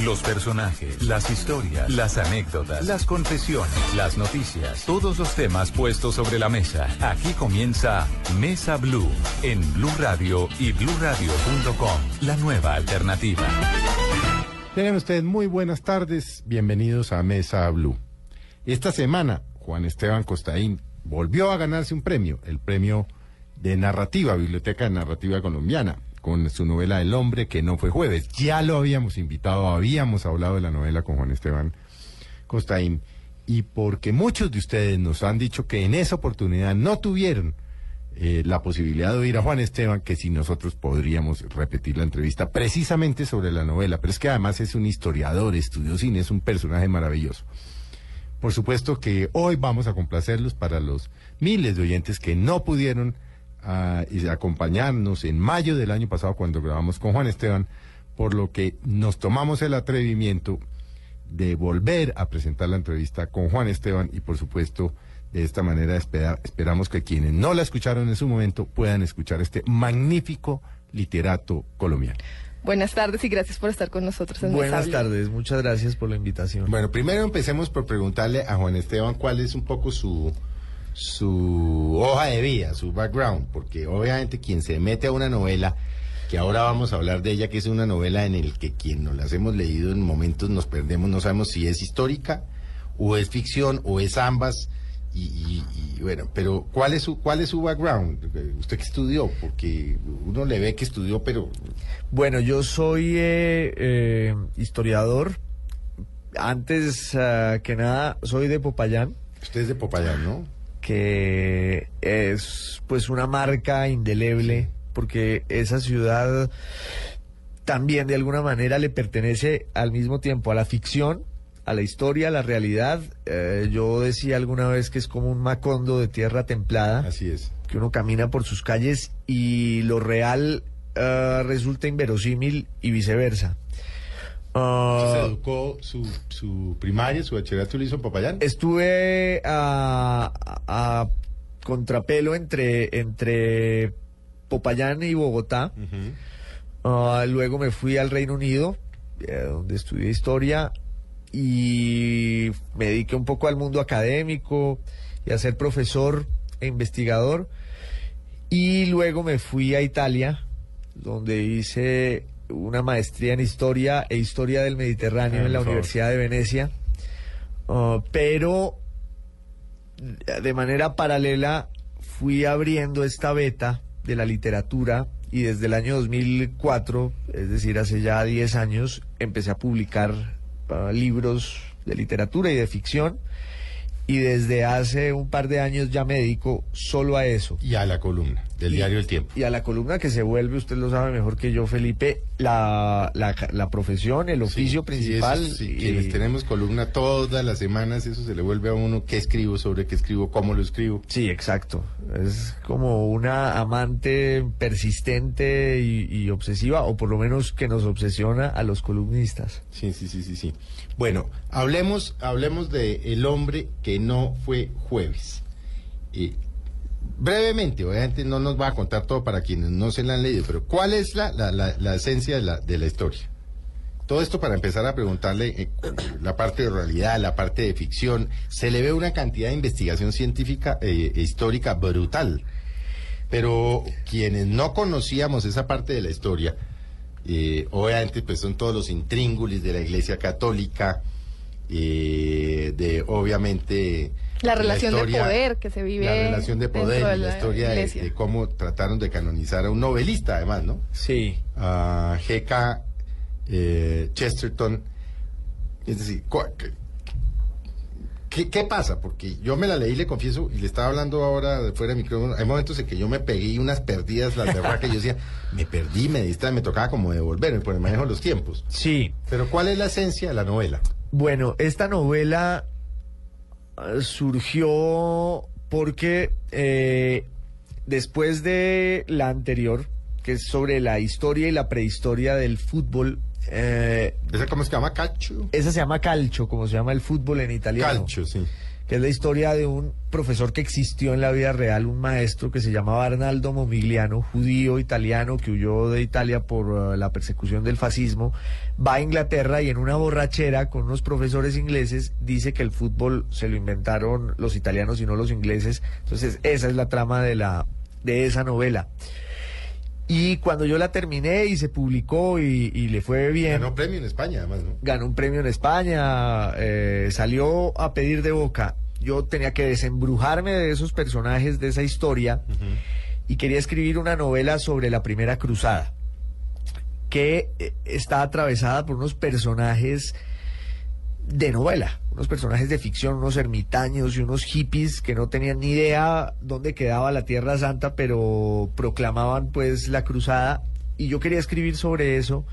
Los personajes, las historias, las anécdotas, las confesiones, las noticias, todos los temas puestos sobre la mesa. Aquí comienza Mesa Blue en Blue Radio y bluradio.com, la nueva alternativa. Tengan ustedes muy buenas tardes, bienvenidos a Mesa Blue. Esta semana, Juan Esteban Costaín volvió a ganarse un premio, el premio de narrativa, Biblioteca de Narrativa Colombiana, con su novela El hombre que no fue jueves. Ya lo habíamos invitado, habíamos hablado de la novela con Juan Esteban Costaín, y porque muchos de ustedes nos han dicho que en esa oportunidad no tuvieron eh, la posibilidad de oír a Juan Esteban, que si nosotros podríamos repetir la entrevista precisamente sobre la novela, pero es que además es un historiador, estudió es un personaje maravilloso. Por supuesto que hoy vamos a complacerlos para los miles de oyentes que no pudieron ah, y acompañarnos en mayo del año pasado cuando grabamos con Juan Esteban, por lo que nos tomamos el atrevimiento de volver a presentar la entrevista con Juan Esteban y por supuesto de esta manera espera- esperamos que quienes no la escucharon en su momento puedan escuchar este magnífico literato colombiano. Buenas tardes y gracias por estar con nosotros en Buenas tardes, muchas gracias por la invitación. Bueno, primero empecemos por preguntarle a Juan Esteban cuál es un poco su, su hoja de vida, su background, porque obviamente quien se mete a una novela, que ahora vamos a hablar de ella, que es una novela en el que quien nos las hemos leído en momentos nos perdemos, no sabemos si es histórica o es ficción o es ambas. Y, y- y, bueno, pero ¿cuál es su cuál es su background? ¿Usted qué estudió? Porque uno le ve que estudió, pero Bueno, yo soy eh, eh, historiador. Antes ah, que nada, soy de Popayán, usted es de Popayán, ¿no? Que es pues una marca indeleble, porque esa ciudad también de alguna manera le pertenece al mismo tiempo a la ficción, a la historia, a la realidad. Eh, yo decía alguna vez que es como un macondo de tierra templada. Así es. que uno camina por sus calles y lo real eh, resulta inverosímil y viceversa. Ah, ¿Se educó su, su primaria, su bachillerato lo hizo en Popayán? estuve a, contrapelo entre, entre Popayán y Bogotá. Ah, luego me fui al Reino Unido, eh, donde estudié historia y me dediqué un poco al mundo académico y a ser profesor e investigador. Y luego me fui a Italia, donde hice una maestría en historia e historia del Mediterráneo Ah, en la. Universidad de Venecia. Ah, pero de manera paralela fui abriendo esta beta de la literatura y desde el año 2004, es decir, hace ya 10 años, empecé a publicar ah, libros de literatura y de ficción y desde hace un par de años ya me dedico solo a eso. Y a la columna del Y- diario El Tiempo. Y a la columna que se vuelve, usted lo sabe mejor que yo, Felipe, la, la, la profesión, el oficio Sí, principal. sí, eso sí, y- quienes tenemos columna todas las semanas, eso se le vuelve a uno qué escribo, sobre qué escribo, cómo lo escribo. Sí, exacto. Es como una amante persistente y, y obsesiva, o por lo menos que nos obsesiona a los columnistas. Sí, sí, sí, sí, sí. Bueno, hablemos, hablemos de El hombre que no fue jueves. Eh, brevemente, obviamente no nos va a contar todo para quienes no se la han leído, pero ¿cuál es la, la, la, esencia de la, de la historia? Todo esto para empezar a preguntarle eh, la parte de realidad, la parte de ficción. Se le ve una cantidad de investigación científica e histórica brutal. Pero quienes no conocíamos esa parte de la historia, eh, obviamente pues son todos los intríngulis de la Iglesia Católica, de obviamente La relación de historia- poder que se vive la relación de poder de y la la historia de, cómo trataron de canonizar a un novelista además, ¿no? Sí. a G.K. eh, Chesterton. Es decir, ¿qué, qué pasa? Porque yo me la leí, le confieso, y le estaba hablando ahora de fuera de micrófono. Hay momentos en que yo me pegué unas perdidas, las de que yo decía, me perdí, me me tocaba como devolverme por el manejo de los tiempos. Sí. Pero ¿cuál es la esencia de la novela? Bueno, esta novela surgió porque eh, después de la anterior, que es sobre la historia y la prehistoria del fútbol, eh, ¿Esa cómo se llama? Calcio. esa se llama calcio, como se llama el fútbol en italiano. Calcio, sí. Que es la historia de un profesor que existió en la vida real, un maestro que se llamaba Arnaldo Momigliano, judío italiano que huyó de Italia por uh, la persecución del fascismo, va a Inglaterra y en una borrachera con unos profesores ingleses dice que el fútbol se lo inventaron los italianos y no los ingleses. Entonces, esa es la trama de la de esa novela. Y cuando yo la terminé y se publicó y, y le fue bien, Ganó premio en España, además, ¿no? ganó un premio en España, eh, salió a pedir de boca. Yo tenía que desembrujarme de esos personajes, de esa historia, y quería escribir una novela sobre la primera cruzada, que eh, está atravesada por unos personajes de novela, unos personajes de ficción, unos ermitaños y unos hippies que no tenían ni idea dónde quedaba la Tierra Santa, pero proclamaban pues la cruzada y yo quería escribir sobre eso,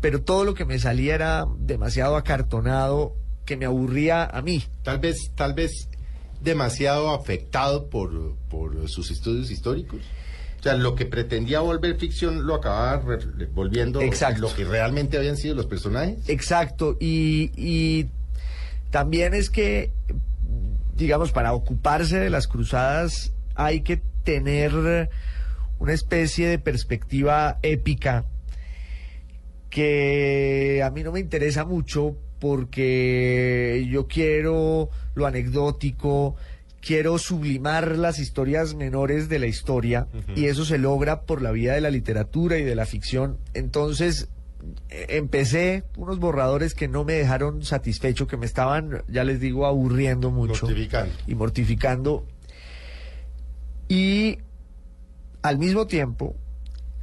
pero todo lo que me salía era demasiado acartonado, que me aburría a mí. Tal vez, tal vez demasiado afectado por, por sus estudios históricos. O sea, lo que pretendía volver ficción lo acababa volviendo Exacto. lo que realmente habían sido los personajes. Exacto, y, y también es que, digamos, para ocuparse de las cruzadas hay que tener una especie de perspectiva épica que a mí no me interesa mucho porque yo quiero lo anecdótico, quiero sublimar las historias menores de la historia y eso se logra por la vía de la literatura y de la ficción. Entonces, eh, empecé unos borradores que no me dejaron satisfecho, que me estaban, ya les digo, aburriendo mucho Mortificando. y mortificando. Y al mismo tiempo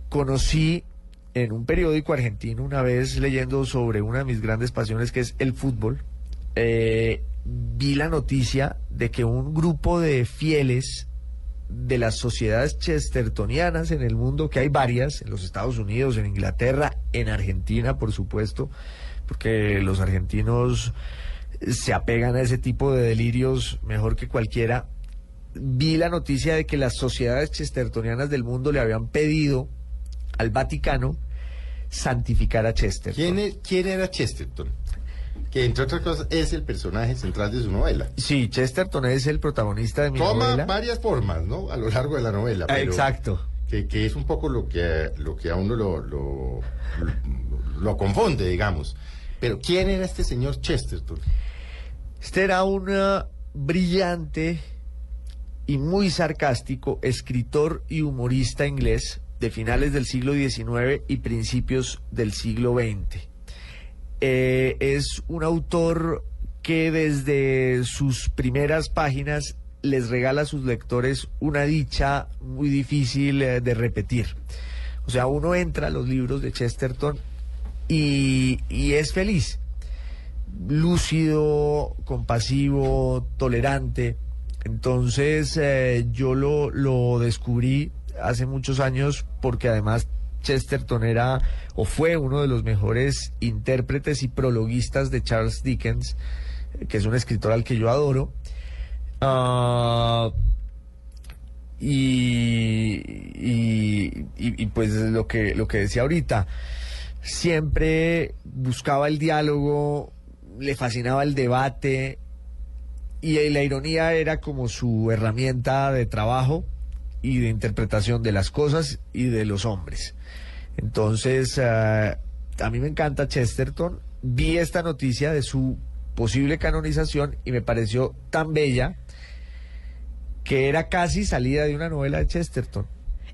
conocí en un periódico argentino una vez leyendo sobre una de mis grandes pasiones que es el fútbol, eh, vi la noticia de que un grupo de fieles de las sociedades chestertonianas en el mundo, que hay varias, en los Estados Unidos, en Inglaterra, en Argentina, por supuesto, porque los argentinos se apegan a ese tipo de delirios mejor que cualquiera. Vi la noticia de que las sociedades chestertonianas del mundo le habían pedido al Vaticano santificar a Chesterton. ¿Quién, ¿Quién era Chesterton? Que entre otras cosas es el personaje central de su novela. Sí, Chesterton es el protagonista de mi Toma novela. varias formas, ¿no? A lo largo de la novela. Ah, pero Exacto. Que, que es un poco lo que, lo que a uno lo, lo, lo- lo confunde, digamos. Pero ¿quién era este señor Chesterton? Este era un eh, brillante y muy sarcástico escritor y humorista inglés de finales del siglo XIX y principios del siglo XX. Eh, es un autor que desde sus primeras páginas les regala a sus lectores una dicha muy difícil eh, de repetir. O sea, uno entra a los libros de Chesterton y, y es feliz lúcido, compasivo, tolerante. Entonces eh, yo lo, lo descubrí hace muchos años porque además Chesterton era o fue uno de los mejores intérpretes y prologuistas de Charles Dickens, eh, que es un escritor al que yo adoro. Ah, y, y, y- pues lo que, lo que decía ahorita, siempre buscaba el diálogo, le fascinaba el debate y la ironía era como su herramienta de trabajo y de interpretación de las cosas y de los hombres. Entonces, eh, a mí me encanta Chesterton. Vi esta noticia de su posible canonización y me pareció tan bella que era casi salida de una novela de Chesterton.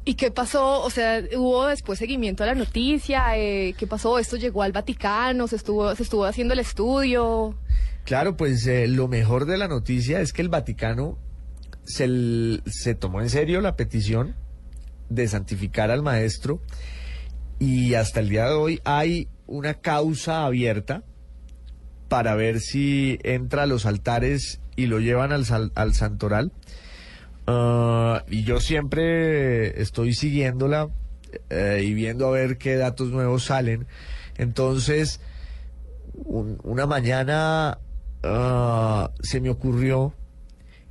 ¿Y qué pasó? O sea, ¿hubo después seguimiento a la noticia? Eh, ¿Qué pasó? ¿Esto llegó al Vaticano? ¿Se estuvo, se estuvo haciendo el estudio? Claro, pues eh, lo mejor de la noticia es que el Vaticano se, tomó en serio la petición de santificar al maestro y hasta el día de hoy hay una causa abierta para ver si entra a los altares y lo llevan al, al santoral. Ah, y yo siempre estoy siguiéndola eh, y viendo a ver qué datos nuevos salen. Entonces, un- una mañana ah, se me ocurrió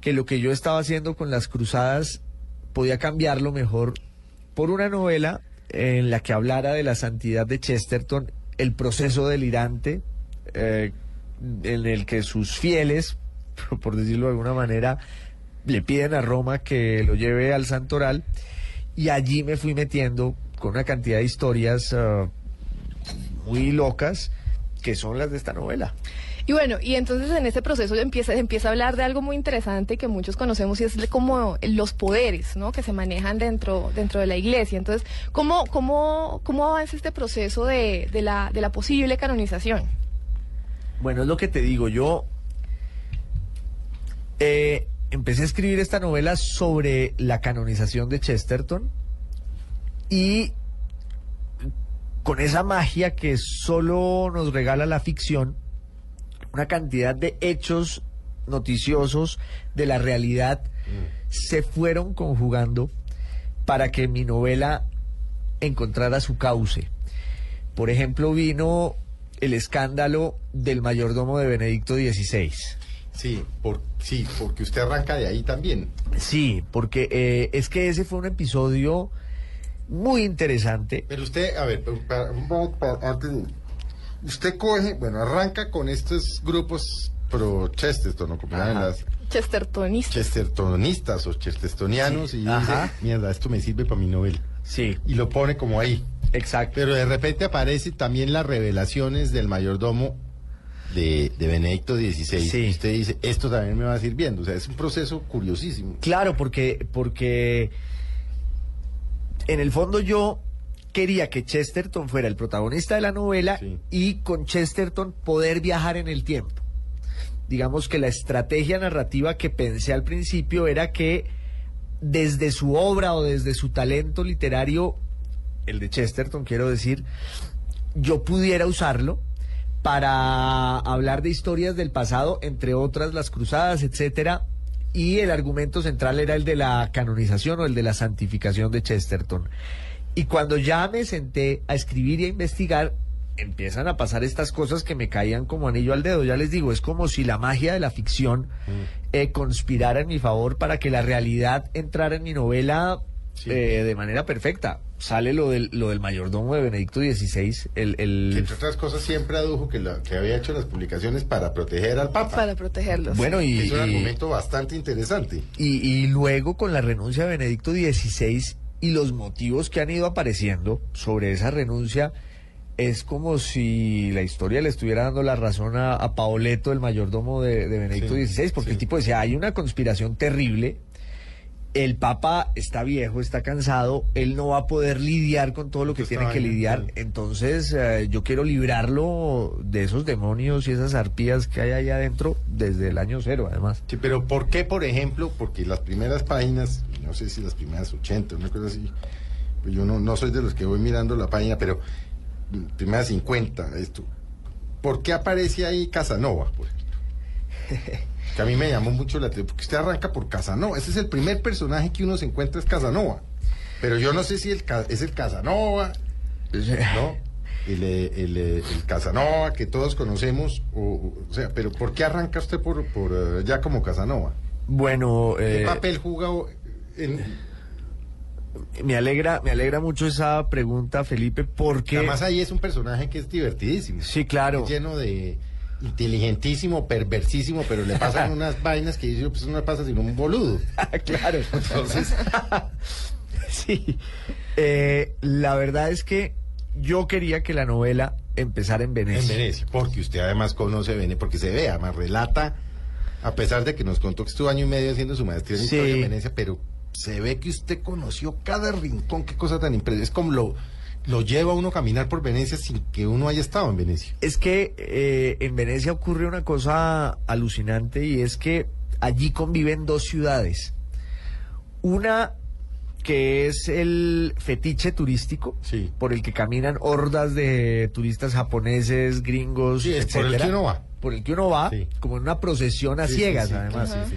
que lo que yo estaba haciendo con las cruzadas podía cambiarlo mejor por una novela en la que hablara de la santidad de Chesterton, el proceso delirante eh, en el que sus fieles por decirlo de alguna manera, le piden a Roma que lo lleve al Santoral y allí me fui metiendo con una cantidad de historias ah, muy locas que son las de esta novela. Y bueno, y entonces en ese proceso empieza, empieza a hablar de algo muy interesante que muchos conocemos y es como los poderes, ¿no? Que se manejan dentro, dentro de la iglesia. Entonces, ¿cómo, cómo, cómo avanza este proceso de, de, la, de la posible canonización? Bueno, es lo que te digo, yo eh, empecé a escribir esta novela sobre la canonización de Chesterton y con esa magia que solo nos regala la ficción, una cantidad de hechos noticiosos de la realidad se fueron conjugando para que mi novela encontrara su cauce. Por ejemplo, vino el escándalo del mayordomo de Benedicto XVI. Sí, por, sí, porque usted arranca de ahí también. Sí, porque eh, es que ese fue un episodio muy interesante. Pero usted, a ver, para- para- antes usted coge, bueno, arranca con estos grupos pro Chesterton, ¿no? Como llaman Ajá. las Chestertonista. chestertonistas o chestertonianos, Sí, y ajá. dice, mierda, esto me sirve para mi novela. Sí, Y lo pone como ahí. exacto. Pero de repente aparecen también las revelaciones del mayordomo de, de Benedicto XVI. Sí. Y usted dice, esto también me va sirviendo. O sea, es un proceso curiosísimo. Claro, porque, porque en el fondo yo quería que Chesterton fuera el protagonista de la novela Sí. y con Chesterton poder viajar en el tiempo. Digamos que la estrategia narrativa que pensé al principio era que desde su obra o desde su talento literario, el de Chesterton quiero decir, yo pudiera usarlo para hablar de historias del pasado, entre otras las cruzadas, etcétera, y el argumento central era el de la canonización o el de la santificación de Chesterton. Y cuando ya me senté a escribir y a investigar, empiezan a pasar estas cosas que me caían como anillo al dedo. Ya les digo, es como si la magia de la ficción eh, conspirara en mi favor para que la realidad entrara en mi novela Sí. eh, de manera perfecta. Sale lo del, lo del mayordomo de Benedicto XVI, el, Que entre otras cosas siempre adujo que, la- que había hecho las publicaciones para proteger al Papa. Para protegerlos. bueno y, es un y- argumento bastante interesante. y, y luego con la renuncia de Benedicto XVI y los motivos que han ido apareciendo sobre esa renuncia, es como si la historia le estuviera dando la razón a, a Paoleto, el mayordomo de, de Benedicto Sí, XVI, porque sí. el tipo decía, hay una conspiración terrible, el Papa está viejo, está cansado, él no va a poder lidiar con todo lo que tiene que lidiar, entonces eh, yo quiero librarlo de esos demonios y esas arpías que hay ahí adentro desde el año cero, además. Sí, pero ¿por qué, por ejemplo? Porque las primeras páginas, no sé si las primeras 80, una cosa así, pues yo no, no soy de los que voy mirando la página, pero primeras 50, esto. ¿Por qué aparece ahí Casanova, por ejemplo? Que a mí me llamó mucho la atención, porque usted arranca por Casanova. Ese es el primer personaje que uno se encuentra, es Casanova. Pero yo no sé si el, es el Casanova, ¿no? El, eh, el, eh, el Casanova que todos conocemos, o, sea, pero ¿por qué arranca usted por, por eh, ya como Casanova? Bueno, ¿Qué eh, papel juega en, Me alegra, me alegra mucho esa pregunta, Felipe, porque Además ahí es un personaje que es divertidísimo. sí, claro. Es lleno de inteligentísimo, perversísimo, pero le pasan unas vainas que dice, pues no le pasa sino un boludo. claro. Entonces, sí. Eh, la verdad es que yo quería que la novela empezara en en Venecia. Venecia, porque usted además conoce Venecia, porque se ve, además relata, a pesar de que nos contó que estuvo año y medio haciendo su maestría en Sí. historia en Venecia, pero se ve que usted conoció cada rincón, qué cosa tan impresionante. Es como lo, lo lleva a uno a caminar por Venecia sin que uno haya estado en Venecia. Es que eh, en Venecia ocurre una cosa alucinante y es que allí conviven dos ciudades. Una que es el fetiche turístico, Sí. por el que caminan hordas de turistas japoneses, gringos, Sí, es por el etcétera. que uno va. Por el que uno va, Sí. como en una procesión a ciegas, además. sí, sí.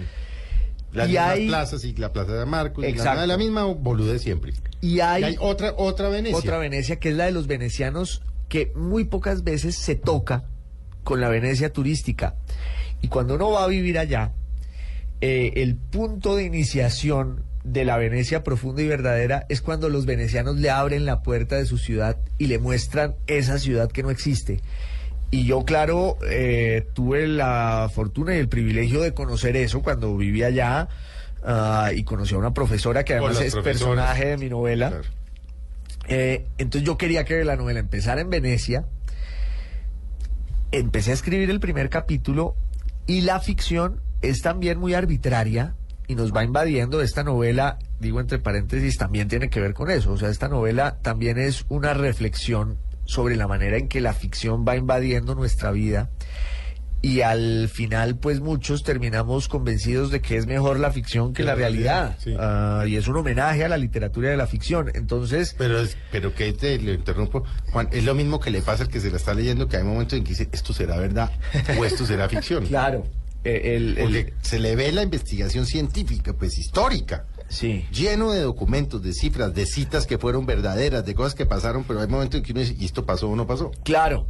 Las Y mismas hay- plazas y la plaza de Marcos, y la, Exacto. la misma boludez siempre. Y hay, Y hay otra, otra Venecia. otra Venecia que es la de los venecianos que muy pocas veces se toca con la Venecia turística. Y cuando uno va a vivir allá, eh, el punto de iniciación de la Venecia profunda y verdadera es cuando los venecianos le abren la puerta de su ciudad y le muestran esa ciudad que no existe. Y yo, claro, eh, tuve la fortuna y el privilegio de conocer eso cuando vivía allá ah, y conocí a una profesora que además es personaje de mi novela. Claro. Eh, entonces yo quería que la novela empezara en Venecia. Empecé a escribir el primer capítulo y la ficción es también muy arbitraria y nos va invadiendo. Esta novela, digo entre paréntesis, también tiene que ver con eso. O sea, esta novela también es una reflexión sobre la manera en que la ficción va invadiendo nuestra vida. Y al final, pues muchos terminamos convencidos de que es mejor la ficción que la la realidad. realidad, sí. Ah, y es un homenaje a la literatura de la ficción. Entonces, Pero, es, pero que te lo interrumpo, Juan, es lo mismo que le pasa al que se la está leyendo, que hay momentos en que dice, esto será verdad o esto será ficción. claro, eh, el, el- Porque se le ve la investigación científica, pues histórica, sí. lleno de documentos, de cifras, de citas que fueron verdaderas, de cosas que pasaron, pero hay momentos en que uno dice, ¿y esto pasó o no pasó? Claro,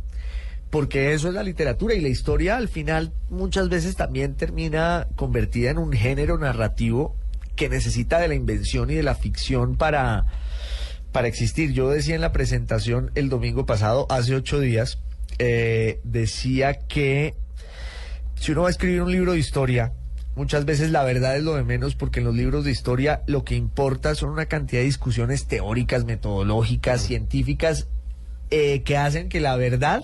porque eso es la literatura y la historia al final muchas veces también termina convertida en un género narrativo que necesita de la invención y de la ficción para, para existir. Yo decía en la presentación el domingo pasado, hace ocho días, eh, decía que si uno va a escribir un libro de historia, muchas veces la verdad es lo de menos porque en los libros de historia lo que importa son una cantidad de discusiones teóricas, metodológicas, científicas, eh, que hacen que la verdad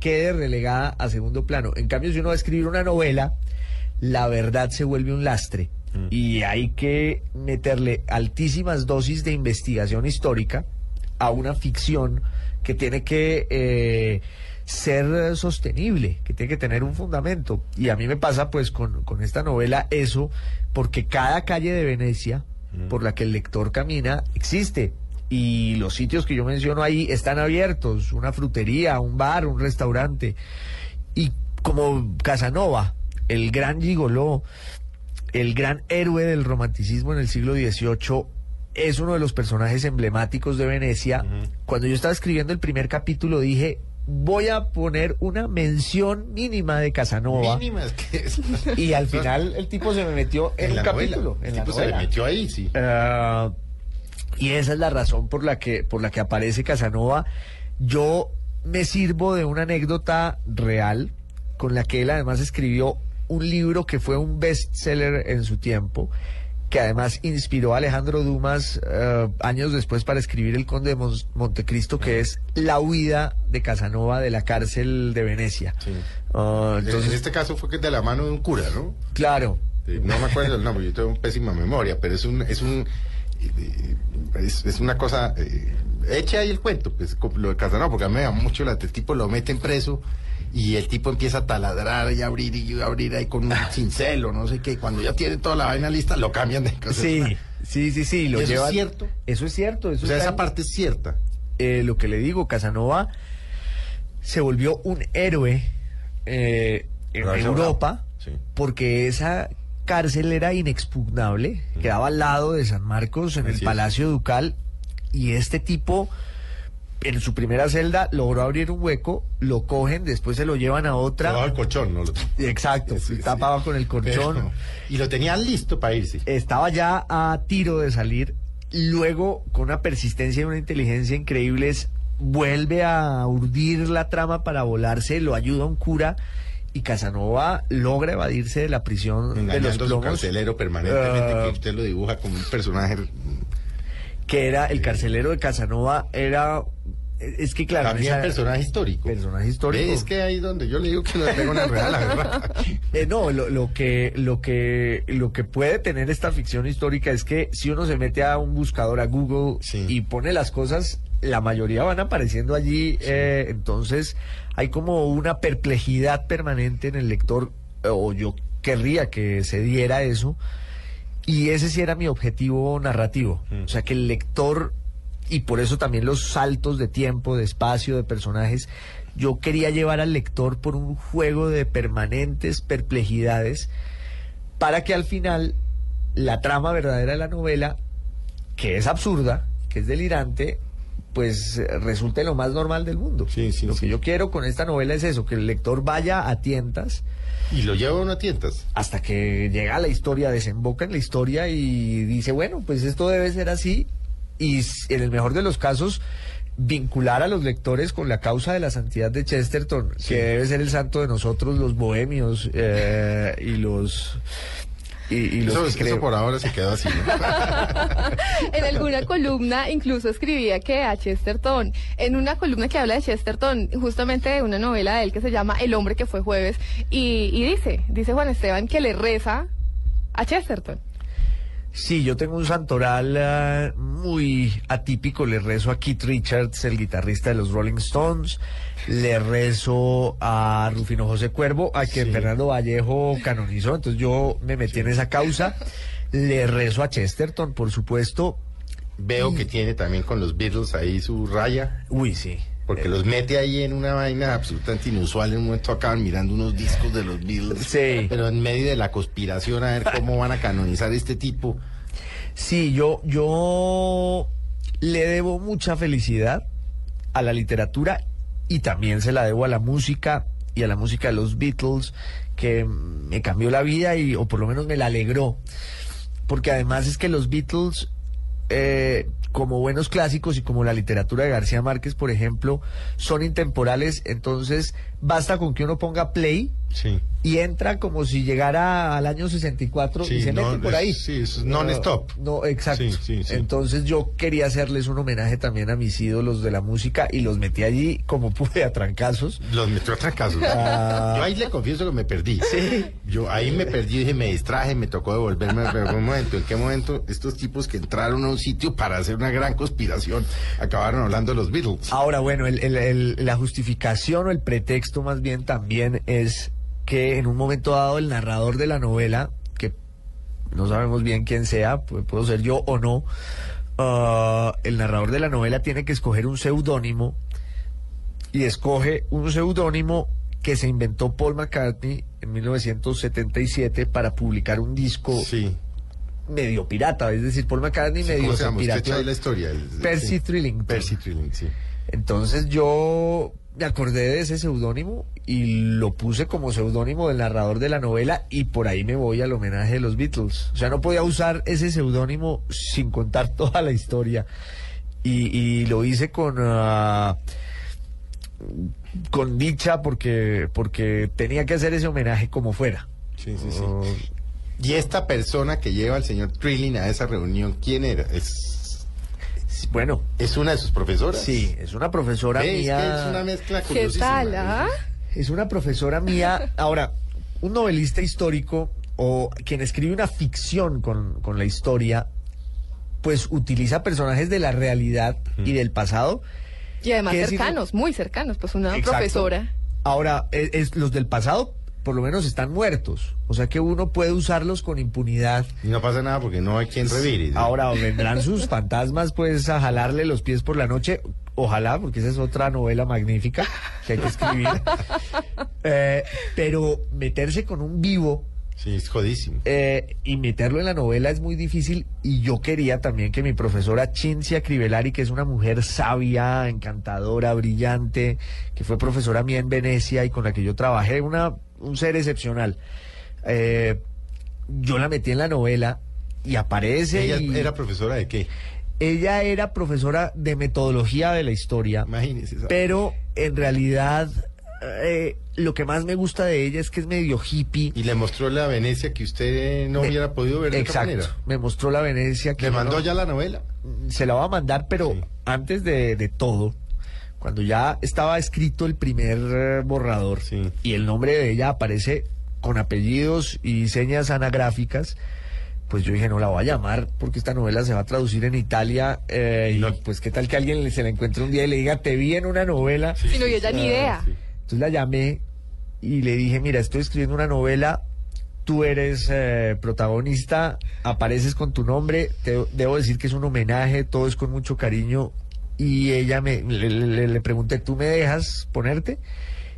quede relegada a segundo plano. En cambio, si uno va a escribir una novela, la verdad se vuelve un lastre. Y hay que meterle altísimas dosis de investigación histórica a una ficción que tiene que eh, ser sostenible, que tiene que tener un fundamento. Y a mí me pasa pues con, con esta novela eso, porque cada calle de Venecia por la que el lector camina existe. Y los sitios que yo menciono ahí están abiertos, una frutería, un bar, un restaurante. Y como Casanova, el gran gigoló, el gran héroe del romanticismo en el siglo XVIII, es uno de los personajes emblemáticos de Venecia. Cuando yo estaba escribiendo el primer capítulo dije, voy a poner una mención mínima de Casanova. Que es. Y al final el tipo se me metió en, un la novela. capítulo. El en la tipo se le novela. metió ahí, sí. Ah, y esa es la razón por la que por la que aparece Casanova. Yo me sirvo de una anécdota real con la que él además escribió un libro que fue un bestseller en su tiempo, que además inspiró a Alejandro Dumas eh, años después para escribir El Conde de Mons- Montecristo, que es La huida de Casanova de la cárcel de Venecia. Sí. Ah, en entonces, este caso fue que de la mano de un cura, ¿no? claro, No me acuerdo el nombre, yo tengo pésima memoria, pero es un, es un, eh, es, es una cosa, eh, echa ahí el cuento, pues, lo de Casanova, porque a mí me da mucho la, el tipo lo meten preso y el tipo empieza a taladrar y abrir y abrir ahí con un cincel o no sé qué, y cuando ya tiene toda la vaina lista, lo cambian de cosa. sí, sí, sí, sí, lo ¿Eso es cierto? Eso es cierto, eso O sea, esa parte es cierta. eh, lo que le digo, Casanova se volvió un héroe eh, en Pero Europa Sí. porque esa cárcel era inexpugnable, quedaba al lado de San Marcos en el es. Palacio Ducal y este tipo en su primera celda logró abrir un hueco, lo cogen, después se lo llevan a otra. Debajo del colchón, ¿no? Exacto, Sí, sí, tapaba sí. con el colchón. Pero- y lo tenían listo para irse. estaba ya a tiro de salir. Luego, con una persistencia y una inteligencia increíbles, vuelve a urdir la trama para volarse, lo ayuda un cura y Casanova logra evadirse de la prisión de los engañando a su plomos, carcelero permanentemente, Ah. que usted lo dibuja como un personaje que era el carcelero de Casanova, era... Es que claro, también esa- personaje histórico. personaje histórico. Es que ahí donde yo le digo que no pega una real, la verdad. Eh, no, lo, lo que lo que lo que puede tener esta ficción histórica es que si uno se mete a un buscador a Google Sí. y pone las cosas, la mayoría van apareciendo allí. eh, entonces hay como una perplejidad permanente en el lector, o yo querría que se diera eso. Y ese sí era mi objetivo narrativo. Mm. O sea, que el lector, y por eso también los saltos de tiempo, de espacio, de personajes, yo quería llevar al lector por un juego de permanentes perplejidades para que al final la trama verdadera de la novela, que es absurda, que es delirante, pues eh, resulte lo más normal del mundo. Sí, sí, lo sí. que yo quiero con esta novela es eso, que el lector vaya a tientas Y lo lleva a tientas. hasta que llega a la historia, desemboca en la historia y dice, bueno, pues esto debe ser así. Y en el mejor de los casos, vincular a los lectores con la causa de la santidad de Chesterton, que debe ser el santo de nosotros los bohemios eh, y los... Y, y los Eso, que eso creo- por ahora se quedó así, ¿no? en alguna columna incluso escribía que a Chesterton, en una columna que habla de Chesterton, justamente de una novela de él que se llama El hombre que fue jueves, y, y dice, dice Juan Esteban que le reza a Chesterton. Sí, yo tengo un santoral eh, muy atípico. Le rezo a Keith Richards, el guitarrista de los Rolling Stones. Le rezo a Rufino José Cuervo, a quien Sí. Fernando Vallejo canonizó. Entonces yo me metí en esa causa. Le rezo a Chesterton, por supuesto. Veo que tiene también con los Beatles ahí su raya, Uy, sí. Porque los mete ahí en una vaina absolutamente inusual. En un momento acaban mirando unos discos de los Beatles. Sí. Pero en medio de la conspiración a ver cómo van a canonizar este tipo. Sí, yo, yo le debo mucha felicidad a la literatura y también se la debo a la música y a la música de los Beatles que me cambió la vida y o por lo menos me la alegró porque además es que los Beatles eh, como buenos clásicos y como la literatura de García Márquez por ejemplo son intemporales entonces basta con que uno ponga play Sí. y entra como si llegara al año 64 Sí, y se mete por es- ahí. sí, es non-stop. No, exacto. Sí, sí, sí. Entonces yo quería hacerles un homenaje también a mis ídolos de la música y los metí allí como pude a trancazos. Los metió a trancazos. Ah. Yo ahí le confieso que me perdí. Yo ahí me perdí, dije, me distraje, me tocó devolverme. Pero un momento, ¿en qué momento estos tipos que entraron a un sitio para hacer una gran conspiración acabaron hablando de los Beatles? Ahora, bueno, el- el- el- la justificación o el pretexto más bien también es que en un momento dado el narrador de la novela, que no sabemos bien quién sea, pu- puedo ser yo o no, ah, el narrador de la novela tiene que escoger un seudónimo y escoge un seudónimo que se inventó Paul McCartney en 1977 para publicar un disco Sí. medio pirata, es decir, Paul McCartney Sí, medio ¿Cómo se se llama? ¿Usted pirateó. sabe la historia? El- Percy sí. Thrillington. Percy Trilling, sí. Entonces yo me acordé de ese seudónimo y lo puse como seudónimo del narrador de la novela y por ahí me voy al homenaje de los Beatles. O sea, no podía usar ese seudónimo sin contar toda la historia. Y, y lo hice con... ah, con dicha porque porque tenía que hacer ese homenaje como fuera. Sí, sí, sí. Oh, Y esta persona que lleva al señor Trilling a esa reunión, ¿quién era? Es, bueno, es una de sus profesoras. sí, es una profesora mía. es una mezcla ¿Qué tal, ah? Es una profesora mía. Ahora, un novelista histórico o quien escribe una ficción con, con la historia, pues utiliza personajes de la realidad y del pasado. Y además cercanos, muy cercanos, pues una Exacto. profesora. Ahora, es, es- los del pasado por lo menos están muertos. O sea que uno puede usarlos con impunidad. Y no pasa nada porque no hay quien revire. ¿sí? Ahora vendrán sus fantasmas pues a jalarle los pies por la noche. Ojalá, porque esa es otra novela magnífica que hay que escribir. Eh, pero meterse con un vivo Sí, es jodísimo. eh, y meterlo en la novela es muy difícil y yo quería también que mi profesora Cincia Crivelari, que es una mujer sabia, encantadora, brillante, que fue profesora mía en Venecia y con la que yo trabajé, una, un ser excepcional, eh, yo la metí en la novela y aparece ¿Ella y- era profesora de qué? ella era profesora de metodología de la historia, Imagínese. pero en realidad eh, lo que más me gusta de ella es que es medio hippie. Y le mostró la Venecia que usted no Me- hubiera podido ver de otra Exacto. manera. Me mostró la Venecia que ¿Le mandó no- ya la novela? se la va a mandar, pero Sí. antes de, de todo, cuando ya estaba escrito el primer eh, borrador Sí. y el nombre de ella aparece con apellidos y señas anagráficas, pues yo dije, no la voy a llamar porque esta novela se va a traducir en Italia eh, y No. pues qué tal que alguien se la encuentre un día y le diga, te vi en una novela. Sí, no, y ella ni idea. sí. Entonces la llamé y le dije, mira, estoy escribiendo una novela, tú eres eh, protagonista, apareces con tu nombre, te, debo decir que es un homenaje, todo es con mucho cariño. Y ella me, le, le- le pregunté, ¿tú me dejas ponerte?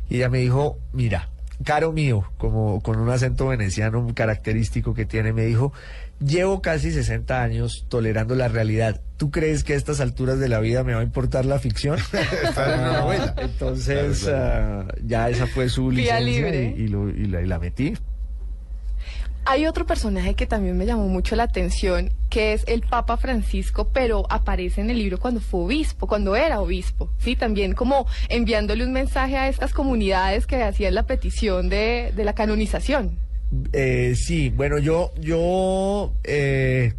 Y ella me dijo, mira, caro mío, como con un acento veneciano característico que tiene, me dijo, llevo casi 60 años tolerando la realidad. ¿Tú crees que a estas alturas de la vida me va a importar la ficción? Está en una novela. Entonces, Claro, ah, ya esa fue su licencia libre. y, y lo- y la, y la metí. Hay otro personaje que también me llamó mucho la atención, que es el Papa Francisco, pero aparece en el libro cuando fue obispo, cuando era obispo, ¿sí? También como enviándole un mensaje a estas comunidades que hacían la petición de, de la canonización. Eh, sí, bueno, yo, yo eh,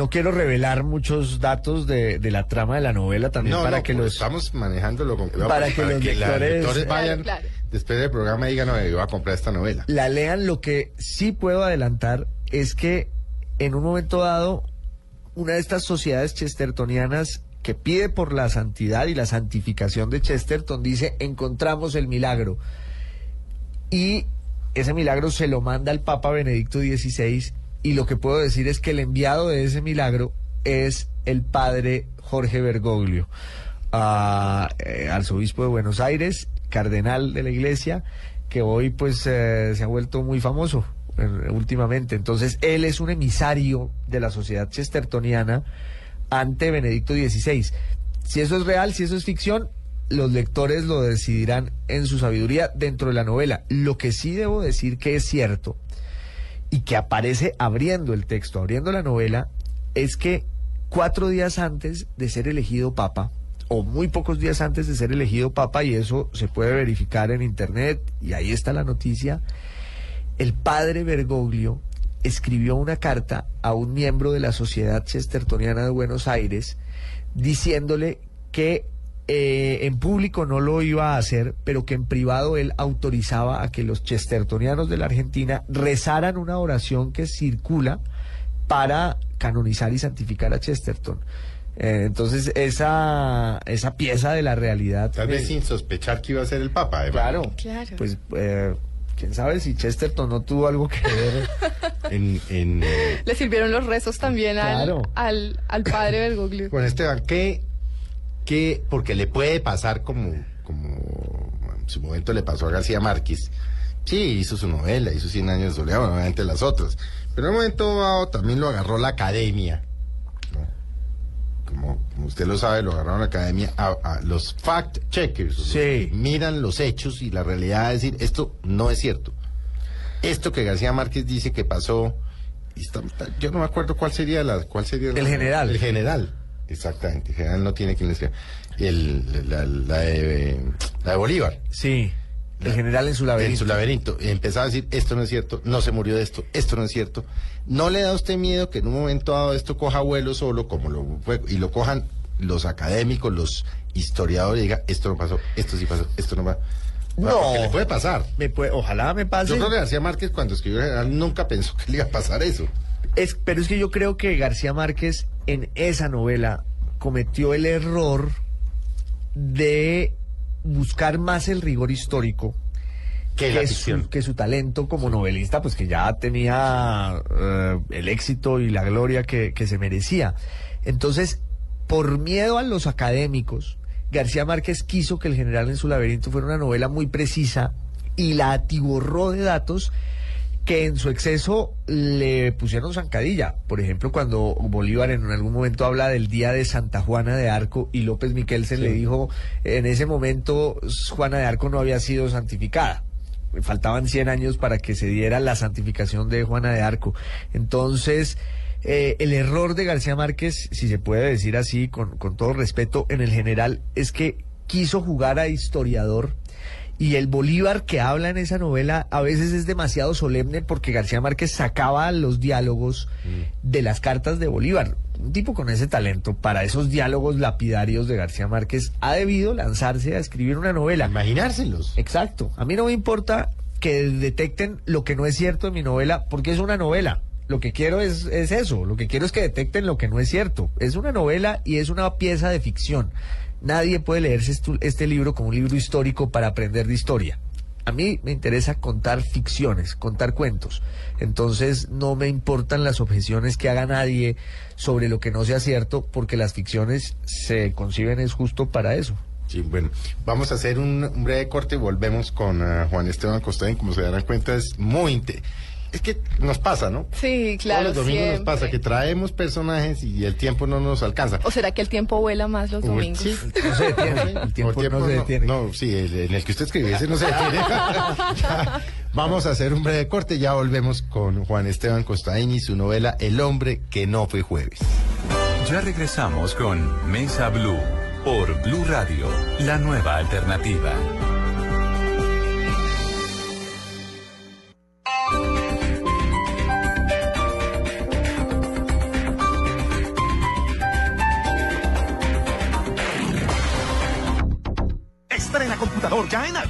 no quiero revelar muchos datos de, de la trama de la novela también No, para no, que los estamos manejándolo con cuidado, para pues, que los lectores- lectores vayan Claro, claro. después del programa y digan, no, yo voy a comprar esta novela. la lean. Lo que sí puedo adelantar es que en un momento dado, una de estas sociedades chestertonianas que pide por la santidad y la santificación de Chesterton dice, encontramos el milagro. Y ese milagro se lo manda al Papa Benedicto XVI y lo que puedo decir es que el enviado de ese milagro es el padre Jorge Bergoglio, ah, eh, arzobispo de Buenos Aires, cardenal de la iglesia, que hoy pues eh, se ha vuelto muy famoso eh, últimamente. Entonces él es un emisario de la sociedad chestertoniana ante Benedicto XVI. Si eso es real, si eso es ficción, los lectores lo decidirán en su sabiduría dentro de la novela. Lo que sí debo decir que es cierto y que aparece abriendo el texto, abriendo la novela, es que cuatro días antes de ser elegido papa, o muy pocos días antes de ser elegido papa, y eso se puede verificar en internet, y ahí está la noticia, el padre Bergoglio escribió una carta a un miembro de la Sociedad Chestertoniana de Buenos Aires diciéndole que eh, en público no lo iba a hacer, pero que en privado él autorizaba a que los chestertonianos de la Argentina rezaran una oración que circula para canonizar y santificar a Chesterton. Eh, entonces, esa, esa pieza de la realidad... Tal vez me- sin sospechar que iba a ser el Papa. además. Claro, Claro. pues eh, quién sabe si Chesterton no tuvo algo que ver. En, en, eh, Le sirvieron los rezos también al, Claro. al, al padre Bergoglio. Juan Esteban, ¿qué, qué, porque le puede pasar como, como en su momento le pasó a García Márquez? Sí, hizo su novela, hizo 100 años de soledad, bueno, obviamente las otras. Pero en un momento dado también lo agarró la academia. ¿no? Como, como usted lo sabe, lo agarraron la academia a, a los fact checkers. los Sí. que miran los hechos y la realidad, es decir, esto no es cierto. Esto que García Márquez dice que pasó, yo no me acuerdo cuál sería la, cuál sería la- El general. El general, exactamente. General no tiene quien le escriba. El, la, la de, la de Bolívar. Sí, el general en su En laberinto. su laberinto. Y empezaba a decir, esto no es cierto, no se murió de esto, esto no es cierto. ¿No le da a usted miedo que en un momento dado esto coja vuelo solo, como lo fue, y lo cojan los académicos, los historiadores, y diga, esto no pasó, esto sí pasó, esto no pasó? No. Porque le puede pasar. Me puede- ojalá me pase. Yo creo que García Márquez cuando escribió el general nunca pensó que le iba a pasar eso. Es, pero es que yo creo que García Márquez en esa novela cometió el error de buscar más el rigor histórico Que su, que su talento como novelista, pues que ya tenía eh, el éxito y la gloria que, que se merecía. Entonces, por miedo a los académicos, García Márquez quiso que El General en su laberinto fuera una novela muy precisa y la atiborró de datos que en su exceso le pusieron zancadilla. Por ejemplo, cuando Bolívar en algún momento habla del día de Santa Juana de Arco y López Miquelsen le dijo, en ese momento Juana de Arco no había sido santificada. Faltaban 100 años para que se diera la santificación de Juana de Arco. Entonces, eh, el error de García Márquez, si se puede decir así, con, con todo respeto, en el general, es que quiso jugar a historiador y el Bolívar que habla en esa novela a veces es demasiado solemne porque García Márquez sacaba los diálogos de las cartas de Bolívar. Un tipo con ese talento para esos diálogos lapidarios de García Márquez ha debido lanzarse a escribir una novela. Imaginárselos. Exacto. A mí no me importa que detecten lo que no es cierto en mi novela porque es una novela. Lo que quiero es, es eso. Lo que quiero es que detecten lo que no es cierto. Es una novela y es una pieza de ficción. Nadie puede leerse este libro como un libro histórico para aprender de historia. A mí me interesa contar ficciones, contar cuentos. Entonces no me importan las objeciones que haga nadie sobre lo que no sea cierto, porque las ficciones se conciben es justo para eso. Sí, bueno, vamos a hacer un, breve corte y volvemos con ah, Juan Esteban Costaín. Como se darán cuenta, es muy es que nos pasa, ¿no? Sí, claro. Todos los domingos nos pasa que traemos personajes y el tiempo no nos alcanza. ¿O será que el tiempo vuela más los domingos? Sí. No se detiene. El tiempo no se detiene. No, sí, el- en el que usted escribe, ese no se detiene. Ya, Vamos a hacer un breve corte, ya volvemos con Juan Esteban Costaín y su novela El hombre que no fue jueves. Ya regresamos con Mesa Blue por Blue Radio, la nueva alternativa.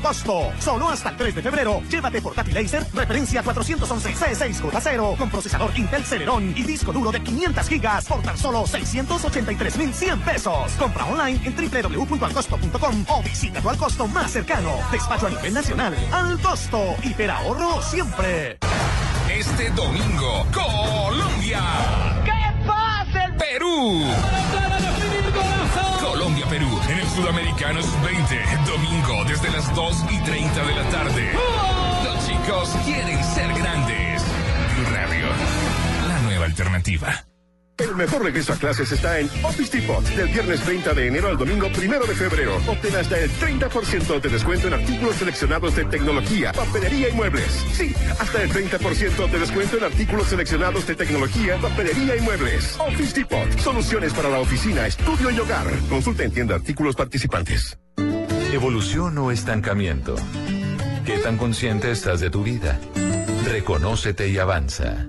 Alcosto. Solo hasta el 3 de febrero. Llévate portátil Acer, referencia 411 C6J0 con procesador Intel Celeron y disco duro de 500 gigas por tan solo 683,100 pesos. Compra online en www.alcosto.com o visita tu Alcosto más cercano. Despacho a nivel nacional. Alcosto. Hiperahorro siempre. Este domingo, Colombia. ¿Qué pasa el Perú. Sudamericanos 20. Domingo desde las 2 y 30 de la tarde. Los chicos quieren ser grandes. Radio, la nueva alternativa. El mejor regreso a clases está en Office Depot. Del viernes 30 de enero al domingo 1 de febrero. Obtén hasta el 30% de descuento en artículos seleccionados de tecnología, papelería y muebles. Sí, hasta el 30% de descuento en artículos seleccionados de tecnología, papelería y muebles. Office Depot. Soluciones para la oficina, estudio y hogar. Consulta en tienda artículos participantes. Evolución o estancamiento. ¿Qué tan consciente estás de tu vida? Reconócete y avanza.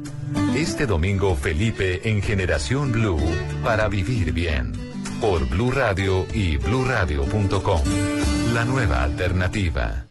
Este domingo Felipe en Generación Blue para vivir bien. Por Blue Radio y bluradio.com. La nueva alternativa.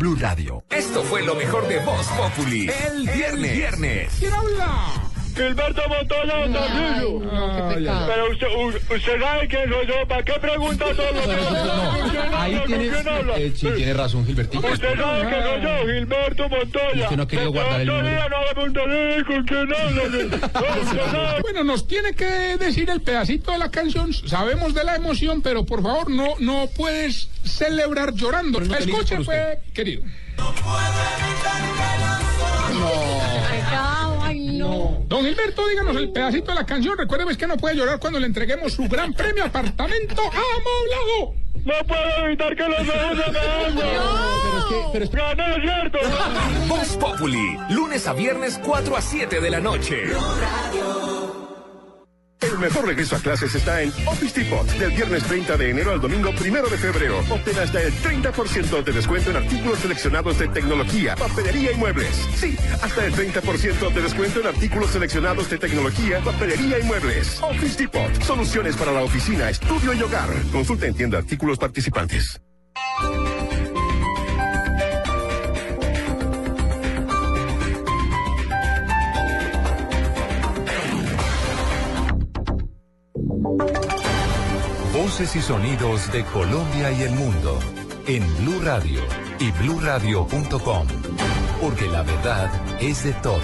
Blue Radio. Esto fue lo mejor de Voz Populi. El viernes. viernes. Gilberto Montoya Ay, Tarcillo. no. Pero usted, usted sabe quién soy yo, ¿para qué pregunta todo lo que ¿Con quién Ahí tiene, quién habla? eh, sí, tiene razón, Gilbertico. Usted sabe que soy yo, Gilberto Montoya. Usted no ha querido guardar el no me preguntaré con quién habla. Bueno, nos tiene que decir el pedacito de la canción. Sabemos de la emoción, pero por favor, no, no puedes celebrar llorando. Escuche, pues, querido. Pecado, ay, no. Don Gilberto, díganos el pedacito de la canción. Recuérdeme que no puede llorar cuando le entreguemos su gran premio apartamento amoblado. No puedo evitar que los ojos se me hagan. Gané, ¿cierto? Voz Populi, lunes a viernes 4 a 7 de la noche. El mejor regreso a clases está en Office Depot. Del viernes 30 de enero al domingo 1 de febrero. Obtén hasta el 30% de descuento en artículos seleccionados de tecnología, papelería y muebles. Sí, hasta el 30% de descuento en artículos seleccionados de tecnología, papelería y muebles. Office Depot. Soluciones para la oficina, estudio y hogar. Consulta en tienda artículos participantes. Voces y sonidos de Colombia y el mundo en Blue Radio y bluradio.com. Porque la verdad es de todos.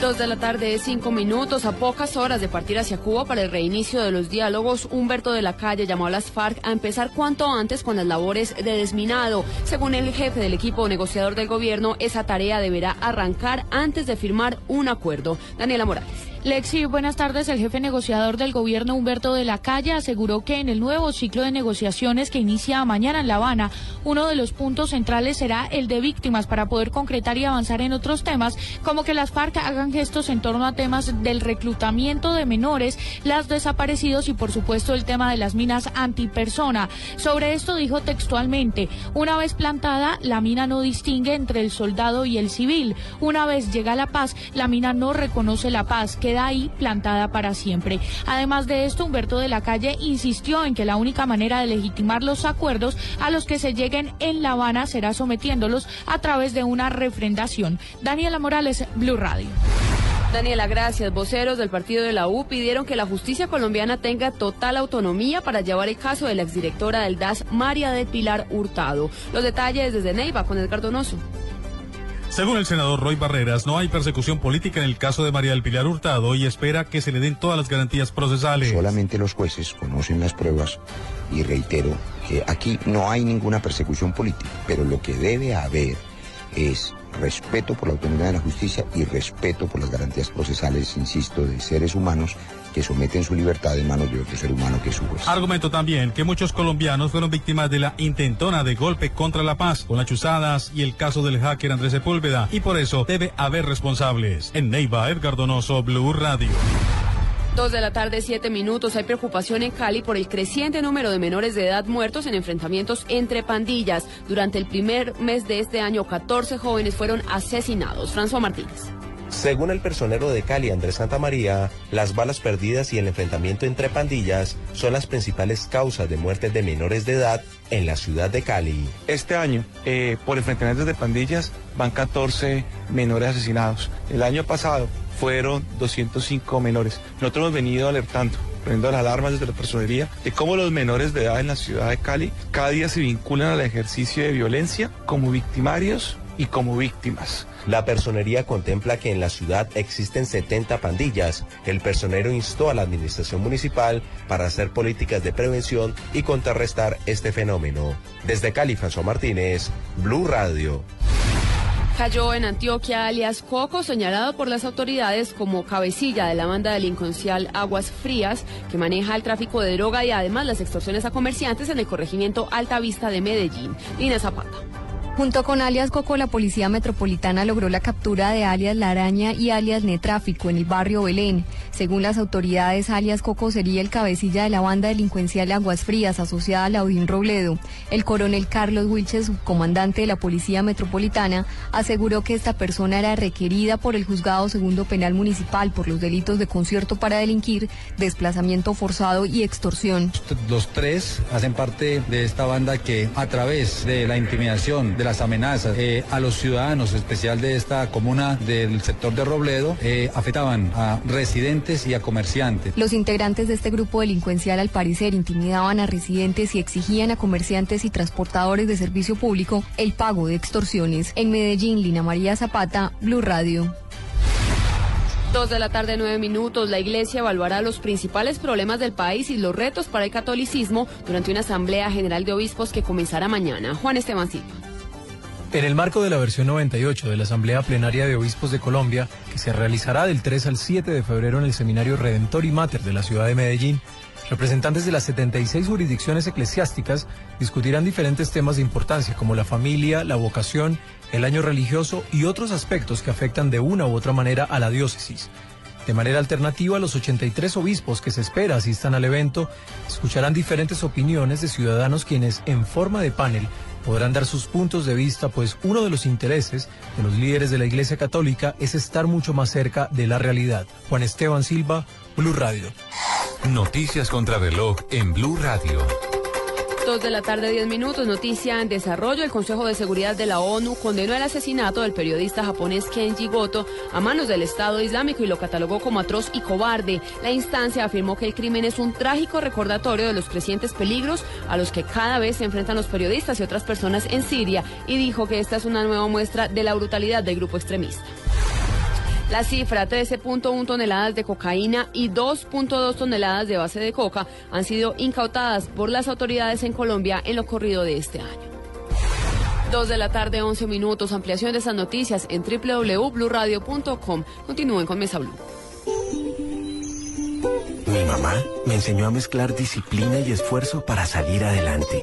Dos de la tarde, cinco minutos, a pocas horas de partir hacia Cuba para el reinicio de los diálogos, Humberto de la Calle llamó a las FARC a empezar cuanto antes con las labores de desminado. Según el jefe del equipo negociador del gobierno, esa tarea deberá arrancar antes de firmar un acuerdo. Daniela Morales. Lexi, buenas tardes. El jefe negociador del gobierno, Humberto de la Calle, aseguró que en el nuevo ciclo de negociaciones que inicia mañana en La Habana, uno de los puntos centrales será el de víctimas para poder concretar y avanzar en otros temas, como que las FARC hagan gestos en torno a temas del reclutamiento de menores, las desaparecidos y, por supuesto, el tema de las minas antipersona. Sobre esto dijo textualmente, una vez plantada, la mina no distingue entre el soldado y el civil. Una vez llega la paz, la mina no reconoce la paz. Que queda ahí plantada para siempre. Además de esto, Humberto de la Calle insistió en que la única manera de legitimar los acuerdos a los que se lleguen en La Habana será sometiéndolos a través de una refrendación. Daniela Morales, Blue Radio. Daniela, gracias. Voceros del partido de la U pidieron que la justicia colombiana tenga total autonomía para llevar el caso de la exdirectora del DAS, María del Pilar Hurtado. Los detalles desde Neiva con Edgar Donoso. Según el senador Roy Barreras, no hay persecución política en el caso de María del Pilar Hurtado y espera que se le den todas las garantías procesales. Solamente los jueces conocen las pruebas y reitero que aquí no hay ninguna persecución política, pero lo que debe haber es respeto por la autonomía de la justicia y respeto por las garantías procesales, insisto, de seres humanos que someten su libertad en manos de otro ser humano que es su juez. Argumento también que muchos colombianos fueron víctimas de la intentona de golpe contra la paz con las chuzadas y el caso del hacker Andrés Sepúlveda y por eso debe haber responsables. En Neiva, Edgar Donoso, Blue Radio. Dos de la tarde, siete minutos. Hay preocupación en Cali por el creciente número de menores de edad muertos en enfrentamientos entre pandillas. Durante el primer mes de este año, 14 jóvenes fueron asesinados. François Martínez. Según el personero de Cali, Andrés Santa María, las balas perdidas y el enfrentamiento entre pandillas son las principales causas de muertes de menores de edad en la ciudad de Cali. Este año, eh, por enfrentamientos de pandillas, van 14 menores asesinados. El año pasado fueron 205 menores. Nosotros hemos venido alertando poniendo las alarmas desde la personería de cómo los menores de edad en la ciudad de Cali cada día se vinculan al ejercicio de violencia como victimarios y como víctimas. La personería contempla que en la ciudad existen 70 pandillas. El personero instó a la administración municipal para hacer políticas de prevención y contrarrestar este fenómeno. Desde Cali, François Martínez, Blue Radio. Cayó en Antioquia alias Coco, señalado por las autoridades como cabecilla de la banda delincuencial Aguas Frías, que maneja el tráfico de droga y además las extorsiones a comerciantes en el corregimiento Alta Vista de Medellín. Lina Zapata. Junto con alias Coco, la Policía Metropolitana logró la captura de alias La Araña y alias Netráfico en el barrio Belén. Según las autoridades, alias Coco sería el cabecilla de la banda delincuencial Aguas Frías asociada a Laudín Robledo. El coronel Carlos Wilches, subcomandante de la Policía Metropolitana, aseguró que esta persona era requerida por el Juzgado Segundo Penal Municipal por los delitos de concierto para delinquir, desplazamiento forzado y extorsión. Los tres hacen parte de esta banda que a través de la intimidación, de las amenazas eh, a los ciudadanos, especial de esta comuna del sector de Robledo, eh, afectaban a residentes y a comerciantes. Los integrantes de este grupo delincuencial al parecer intimidaban a residentes y exigían a comerciantes y transportadores de servicio público el pago de extorsiones. En Medellín, Lina María Zapata, Blue Radio. Dos de la tarde, nueve minutos. La Iglesia evaluará los principales problemas del país y los retos para el catolicismo durante una Asamblea General de Obispos que comenzará mañana. Juan Esteban Silva. En el marco de la versión 98 de la Asamblea Plenaria de Obispos de Colombia, que se realizará del 3 al 7 de febrero en el Seminario Redentor y Mater de la ciudad de Medellín, representantes de las 76 jurisdicciones eclesiásticas discutirán diferentes temas de importancia como la familia, la vocación, el año religioso y otros aspectos que afectan de una u otra manera a la diócesis. De manera alternativa, los 83 obispos que se espera asistan al evento escucharán diferentes opiniones de ciudadanos quienes, en forma de panel, podrán dar sus puntos de vista, pues uno de los intereses de los líderes de la Iglesia Católica es estar mucho más cerca de la realidad. Juan Esteban Silva, Blue Radio. Noticias contra reloj en Blue Radio. Dos de la tarde, diez minutos. Noticia en desarrollo. El Consejo de Seguridad de la ONU condenó el asesinato del periodista japonés Kenji Goto a manos del Estado Islámico y lo catalogó como atroz y cobarde. La instancia afirmó que el crimen es un trágico recordatorio de los crecientes peligros a los que cada vez se enfrentan los periodistas y otras personas en Siria y dijo que esta es una nueva muestra de la brutalidad del grupo extremista. La cifra, 13.1 toneladas de cocaína y 2.2 toneladas de base de coca han sido incautadas por las autoridades en Colombia en lo corrido de este año. Dos de la tarde, 11 minutos. Ampliación de esas noticias en www.bluradio.com. Continúen con Mesa Blue. Mi mamá me enseñó a mezclar disciplina y esfuerzo para salir adelante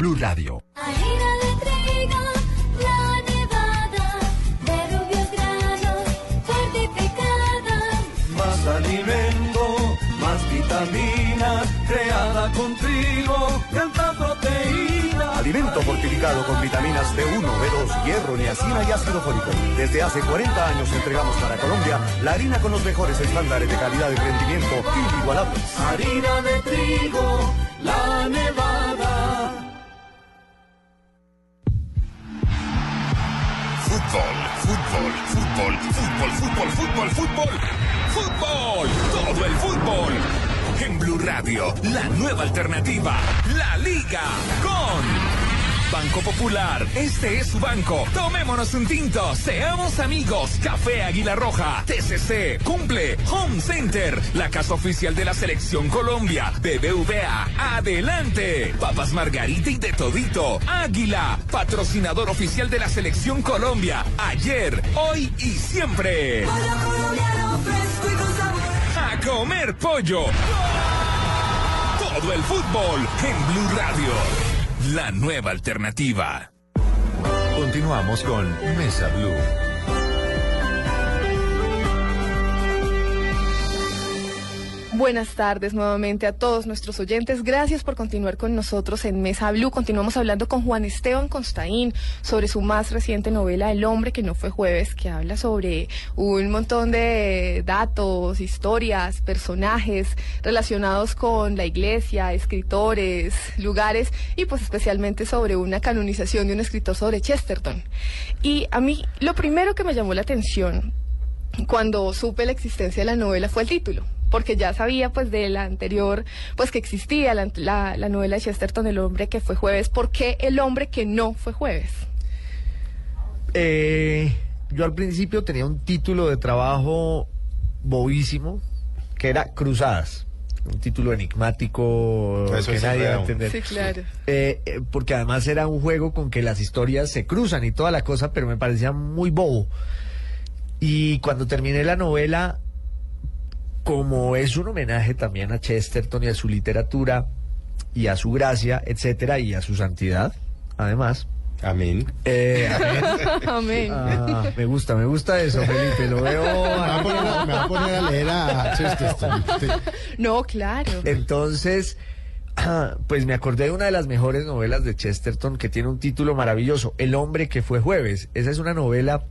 Blue Radio. Harina de trigo, la nevada, de rubios granos, fortificada. Más alimento, más vitaminas, creada con trigo, tanta proteína. Alimento fortificado con vitaminas B1, B2, hierro, niacina y ácido fólico. Desde hace 40 años entregamos para Colombia la harina con los mejores estándares de calidad y rendimiento inigualables. Harina de trigo, la nevada. Fútbol, fútbol, fútbol, fútbol, fútbol, fútbol, fútbol. Todo el fútbol. En Blue Radio, la nueva alternativa, la Liga con Banco Popular. Este es su banco. Tomémonos un tinto, seamos amigos. Café Águila Roja, TCC, Cumple, Home Center, la casa oficial de la Selección Colombia, BBVA, adelante. Papas Margarita y de todito. Águila, patrocinador oficial de la Selección Colombia, ayer, hoy y siempre. A comer pollo. Todo el fútbol en Blue Radio. La nueva alternativa. Continuamos con Mesa Blue. Buenas tardes nuevamente a todos nuestros oyentes. Gracias por continuar con nosotros en Mesa Blue. Continuamos hablando con Juan Esteban Constaín sobre su más reciente novela El hombre que no fue jueves, que habla sobre un montón de datos, historias, personajes relacionados con la iglesia, escritores, lugares y pues especialmente sobre una canonización de un escritor sobre Chesterton. Y a mí lo primero que me llamó la atención cuando supe la existencia de la novela fue el título porque ya sabía pues de la anterior, pues que existía la, la, la novela de Chesterton, El hombre que fue jueves. ¿Por qué El hombre que no fue jueves? Eh, yo al principio tenía un título de trabajo bobísimo, que era Cruzadas. Un título enigmático Eso que nadie va a entender. Sí, claro. Eh, eh, porque además era un juego con que las historias se cruzan y toda la cosa, pero me parecía muy bobo. Y cuando terminé la novela, como es un homenaje también a Chesterton y a su literatura y a su gracia, etcétera, y a su santidad, además. Amén. Eh, amén. Amén. Ah, me gusta, me gusta eso, Felipe. Lo veo. Me va a poner a, me va a poner a leer a Chesterton. No, claro. Entonces, pues me acordé de una de las mejores novelas de Chesterton que tiene un título maravilloso, El hombre que fue jueves. Esa es una novela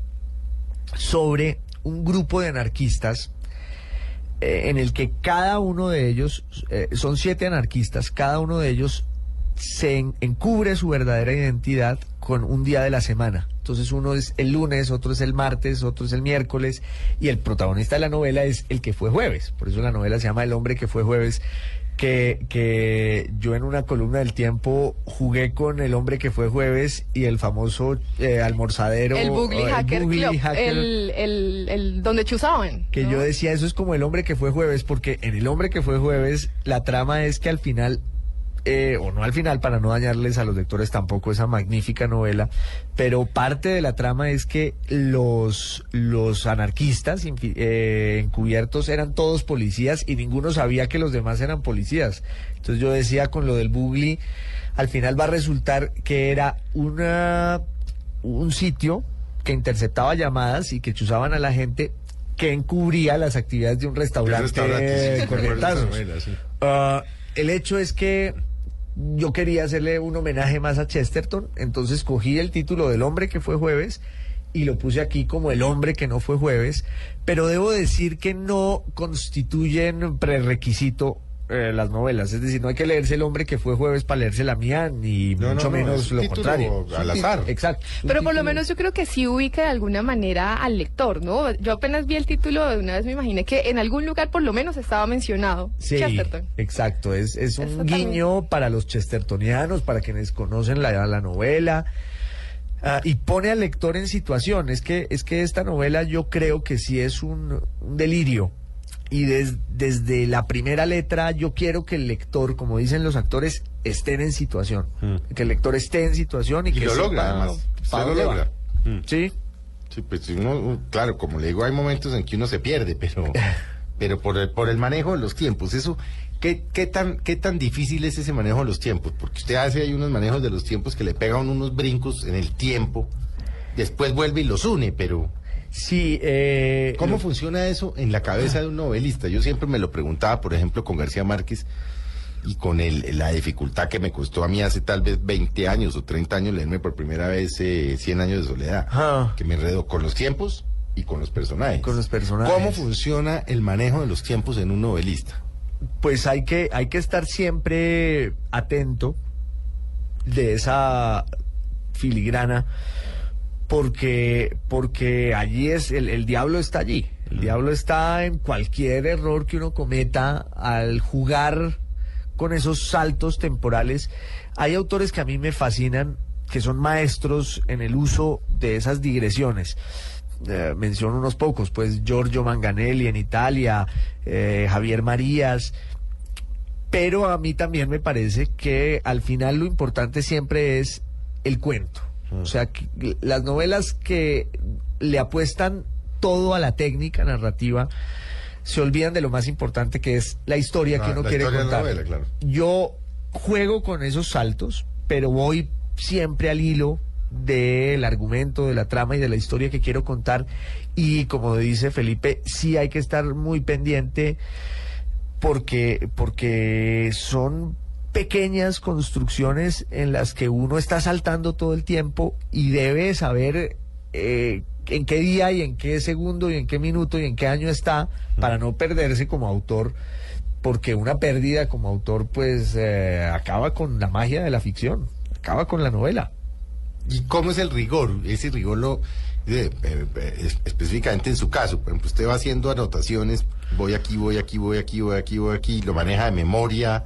sobre un grupo de anarquistas eh, en el que cada uno de ellos, eh, son siete anarquistas, cada uno de ellos se en- encubre su verdadera identidad con un día de la semana. Entonces uno es el lunes, otro es el martes, otro es el miércoles y el protagonista de la novela es el que fue jueves. Por eso la novela se llama El hombre que fue jueves. Que, que yo en una columna del tiempo jugué con el hombre que fue jueves y el famoso eh, almorzadero. el Bugly el Hacker Bugly Club, Hacker el, el, el donde chuzaban. que yo decía eso es como el hombre que fue jueves, porque en el hombre que fue jueves la trama es que al final, eh, o no al final para no dañarles a los lectores tampoco esa magnífica novela, pero parte de la trama es que los, los anarquistas eh, encubiertos eran todos policías y ninguno sabía que los demás eran policías. Entonces yo decía con lo del Bugly, al final va a resultar que era una, un sitio que interceptaba llamadas y que chuzaban a la gente que encubría las actividades de un restaurante, restaurante, sí, de sí, sí. Ah, el hecho es que yo quería hacerle un homenaje más a Chesterton, entonces cogí el título del hombre que fue jueves y lo puse aquí como el hombre que no fue jueves, pero debo decir que no constituyen prerequisito eh, las novelas. Es decir, no hay que leerse El hombre que fue jueves para leerse la mía, ni No, mucho no, no, es menos lo contrario. al azar. Exacto. Pero por lo menos yo creo que sí ubica de alguna manera al lector, ¿no? Yo apenas vi el título de una vez me imaginé que en algún lugar por lo menos estaba mencionado Sí, Chesterton. exacto. Es, es un guiño para los chestertonianos, para quienes conocen la, la novela. ah, y pone al lector en situación. Es que, es que esta novela yo creo que sí es un, un delirio. Y des- desde la primera letra yo quiero que el lector, como dicen los actores, estén en situación. Que el lector esté en situación y, Y que lo logra, además. Se lo logra. Sí. Sí, pues uno, claro, como le digo, hay momentos en que uno se pierde, pero, pero por el, por el manejo de los tiempos, eso, ¿qué, qué tan, qué tan difícil es ese manejo de los tiempos? Porque usted hace ahí unos manejos de los tiempos que le pegan unos brincos en el tiempo, después vuelve y los une, pero... Sí, eh, ¿Cómo lo- funciona eso en la cabeza de un novelista? Yo siempre me lo preguntaba, por ejemplo, con García Márquez y con el, la dificultad que me costó a mí hace tal vez 20 años o 30 años leerme por primera vez eh, 100 años de soledad, que me enredó con los tiempos y con los personajes. Con los personajes. ¿Cómo funciona el manejo de los tiempos en un novelista? pues hay que, hay que estar siempre atento de esa filigrana porque, porque allí es, el, el diablo está allí. El diablo está en cualquier error que uno cometa al jugar con esos saltos temporales. Hay autores que a mí me fascinan, que son maestros en el uso de esas digresiones. Eh, menciono unos pocos, pues Giorgio Manganelli en Italia, eh, Javier Marías, pero a mí también me parece que al final lo importante siempre es el cuento. O sea, que las novelas que le apuestan todo a la técnica narrativa se olvidan de lo más importante que es la historia que Ah, uno quiere contar. novela, claro. Yo juego con esos saltos, pero voy siempre al hilo del argumento, de la trama y de la historia que quiero contar. Y como dice Felipe, sí hay que estar muy pendiente porque, porque son pequeñas construcciones en las que uno está saltando todo el tiempo y debe saber eh, en qué día y en qué segundo y en qué minuto y en qué año está para no perderse como autor porque una pérdida como autor pues eh, acaba con la magia de la ficción, acaba con la novela. ¿Y cómo es el rigor? Ese rigor lo eh, eh, eh, es- específicamente en su caso, por ejemplo, usted va haciendo anotaciones, voy aquí, voy aquí, voy aquí, voy aquí, voy aquí, lo maneja de memoria.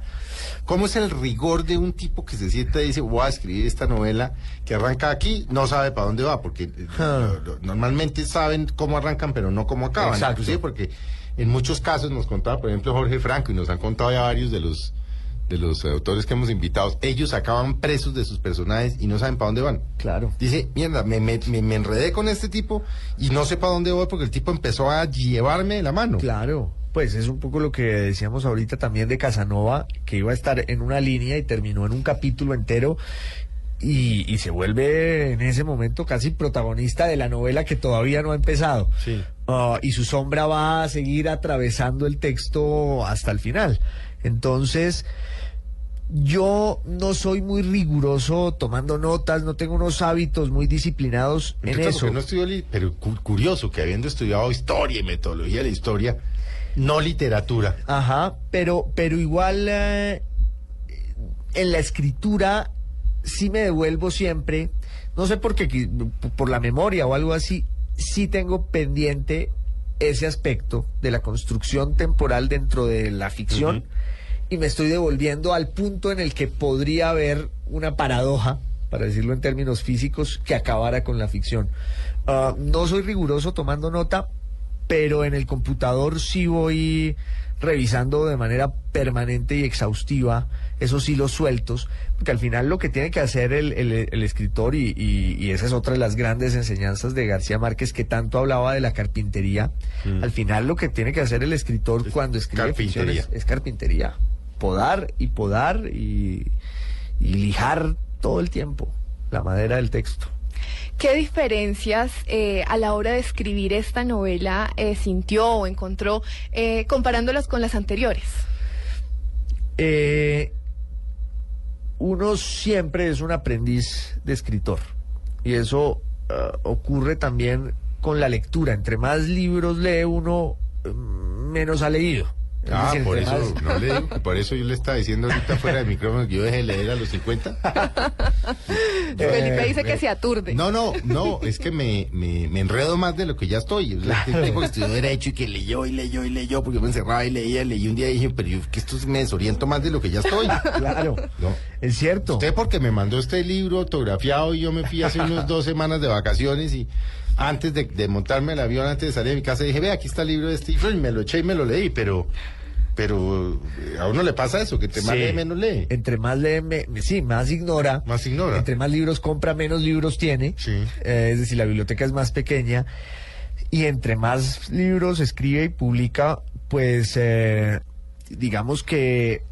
¿Cómo es el rigor de un tipo que se sienta y dice, voy a escribir esta novela que arranca aquí, no sabe para dónde va? Porque eh, normalmente saben cómo arrancan, pero no cómo acaban. Exacto. Inclusive porque en muchos casos nos contaba, por ejemplo, Jorge Franco, y nos han contado ya varios de los de los autores que hemos invitado, ellos acaban presos de sus personajes y no saben para dónde van. Claro. Dice, mierda, me, me, me, enredé con este tipo y no sé para dónde voy porque el tipo empezó a llevarme la mano. Claro. Pues es un poco lo que decíamos ahorita también de Casanova, que iba a estar en una línea y terminó en un capítulo entero y, y se vuelve en ese momento casi protagonista de la novela que todavía no ha empezado. Ah, y su sombra va a seguir atravesando el texto hasta el final. Entonces, yo no soy muy riguroso tomando notas, no tengo unos hábitos muy disciplinados en Entonces, eso. no pero cu- curioso que habiendo estudiado historia y metodología de la historia, no literatura. Ajá, pero, pero igual eh, en la escritura sí me devuelvo siempre, no sé por qué, por la memoria o algo así, sí tengo pendiente ese aspecto de la construcción temporal dentro de la ficción y me estoy devolviendo al punto en el que podría haber una paradoja, para decirlo en términos físicos, que acabara con la ficción. Ah, no soy riguroso tomando nota, pero en el computador sí voy revisando de manera permanente y exhaustiva esos hilos sueltos, porque al final lo que tiene que hacer el, el- el escritor, y, y- y esa es otra de las grandes enseñanzas de García Márquez, que tanto hablaba de la carpintería, al final lo que tiene que hacer el escritor cuando escribe es, carpintería. es carpintería, podar y podar y, y lijar todo el tiempo la madera del texto. ¿Qué diferencias eh, a la hora de escribir esta novela eh, sintió o encontró eh, comparándolas con las anteriores? Eh, uno siempre es un aprendiz de escritor y eso ah, ocurre también con la lectura. Entre más libros lee uno, mm, menos ha leído. Ah, por eso, más- no le digo, por eso yo le estaba diciendo ahorita fuera de micrófono que yo dejé de leer a los 50. Felipe Eh, dice que se aturde. No, no, no, es que me, me, me enredo más de lo que ya estoy. Es tipo que estudió Derecho y que leyó y leyó y leyó, porque me encerraba y leía, leí un día y dije, pero yo que esto me desoriento más de lo que ya estoy. Claro, No. es cierto. Usted porque me mandó este libro autografiado y yo me fui hace unos dos semanas de vacaciones y antes de, de montarme el avión, antes de salir de mi casa, dije, ve, aquí está el libro de Stephen, y me lo eché y me lo leí, pero, pero eh, a uno le pasa eso, que te más Sí. lee, menos lee. Entre más lee, me- sí, más ignora. Más ignora. Entre más libros compra, menos libros tiene. Sí. Eh, es decir, la biblioteca es más pequeña. Y entre más libros escribe y publica, pues eh, digamos que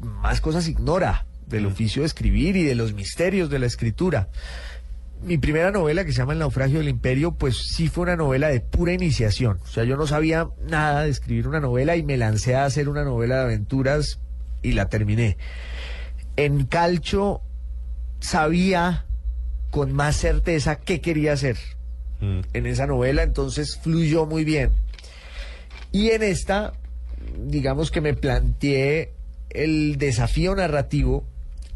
más cosas ignora del oficio de escribir y de los misterios de la escritura. Mi primera novela, que se llama El naufragio del imperio, pues sí fue una novela de pura iniciación. O sea, yo no sabía nada de escribir una novela y me lancé a hacer una novela de aventuras y la terminé. En Calcho sabía con más certeza qué quería hacer en esa novela, entonces fluyó muy bien. Y en esta, digamos que me planteé el desafío narrativo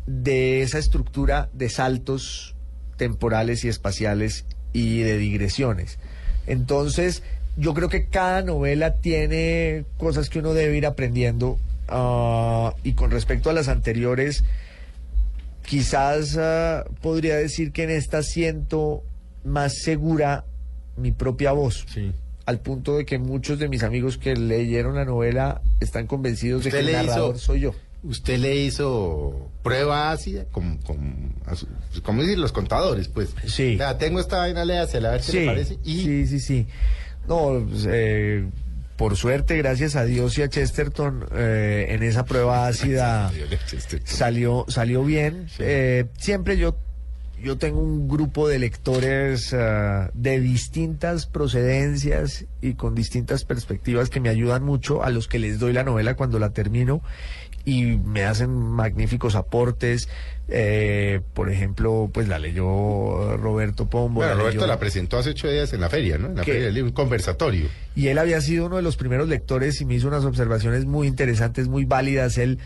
de esa estructura de saltos temporales y espaciales y de digresiones. Entonces, yo creo que cada novela tiene cosas que uno debe ir aprendiendo ah, y con respecto a las anteriores, quizás ah, podría decir que en esta siento más segura mi propia voz. Al punto de que muchos de mis amigos que leyeron la novela están convencidos de que el hizo- narrador soy yo. Usted le hizo prueba ácida, como, como, como dicen los contadores, pues. Sí. Vea, tengo esta vaina, léasela, a ver qué le parece. Y Sí, sí, sí. No, pues, eh, por suerte, gracias a Dios y a Chesterton, eh, en esa prueba ácida salió, salió bien. Eh, siempre yo, yo tengo un grupo de lectores ah, de distintas procedencias y con distintas perspectivas que me ayudan mucho, a los que les doy la novela cuando la termino y me hacen magníficos aportes. Eh, por ejemplo, pues la leyó Roberto Pombo. bueno, la Roberto leyó- la presentó hace ocho días en la feria, ¿no? En la ¿Qué? feria del libro, un conversatorio. y él había sido uno de los primeros lectores y me hizo unas observaciones muy interesantes, muy válidas. Él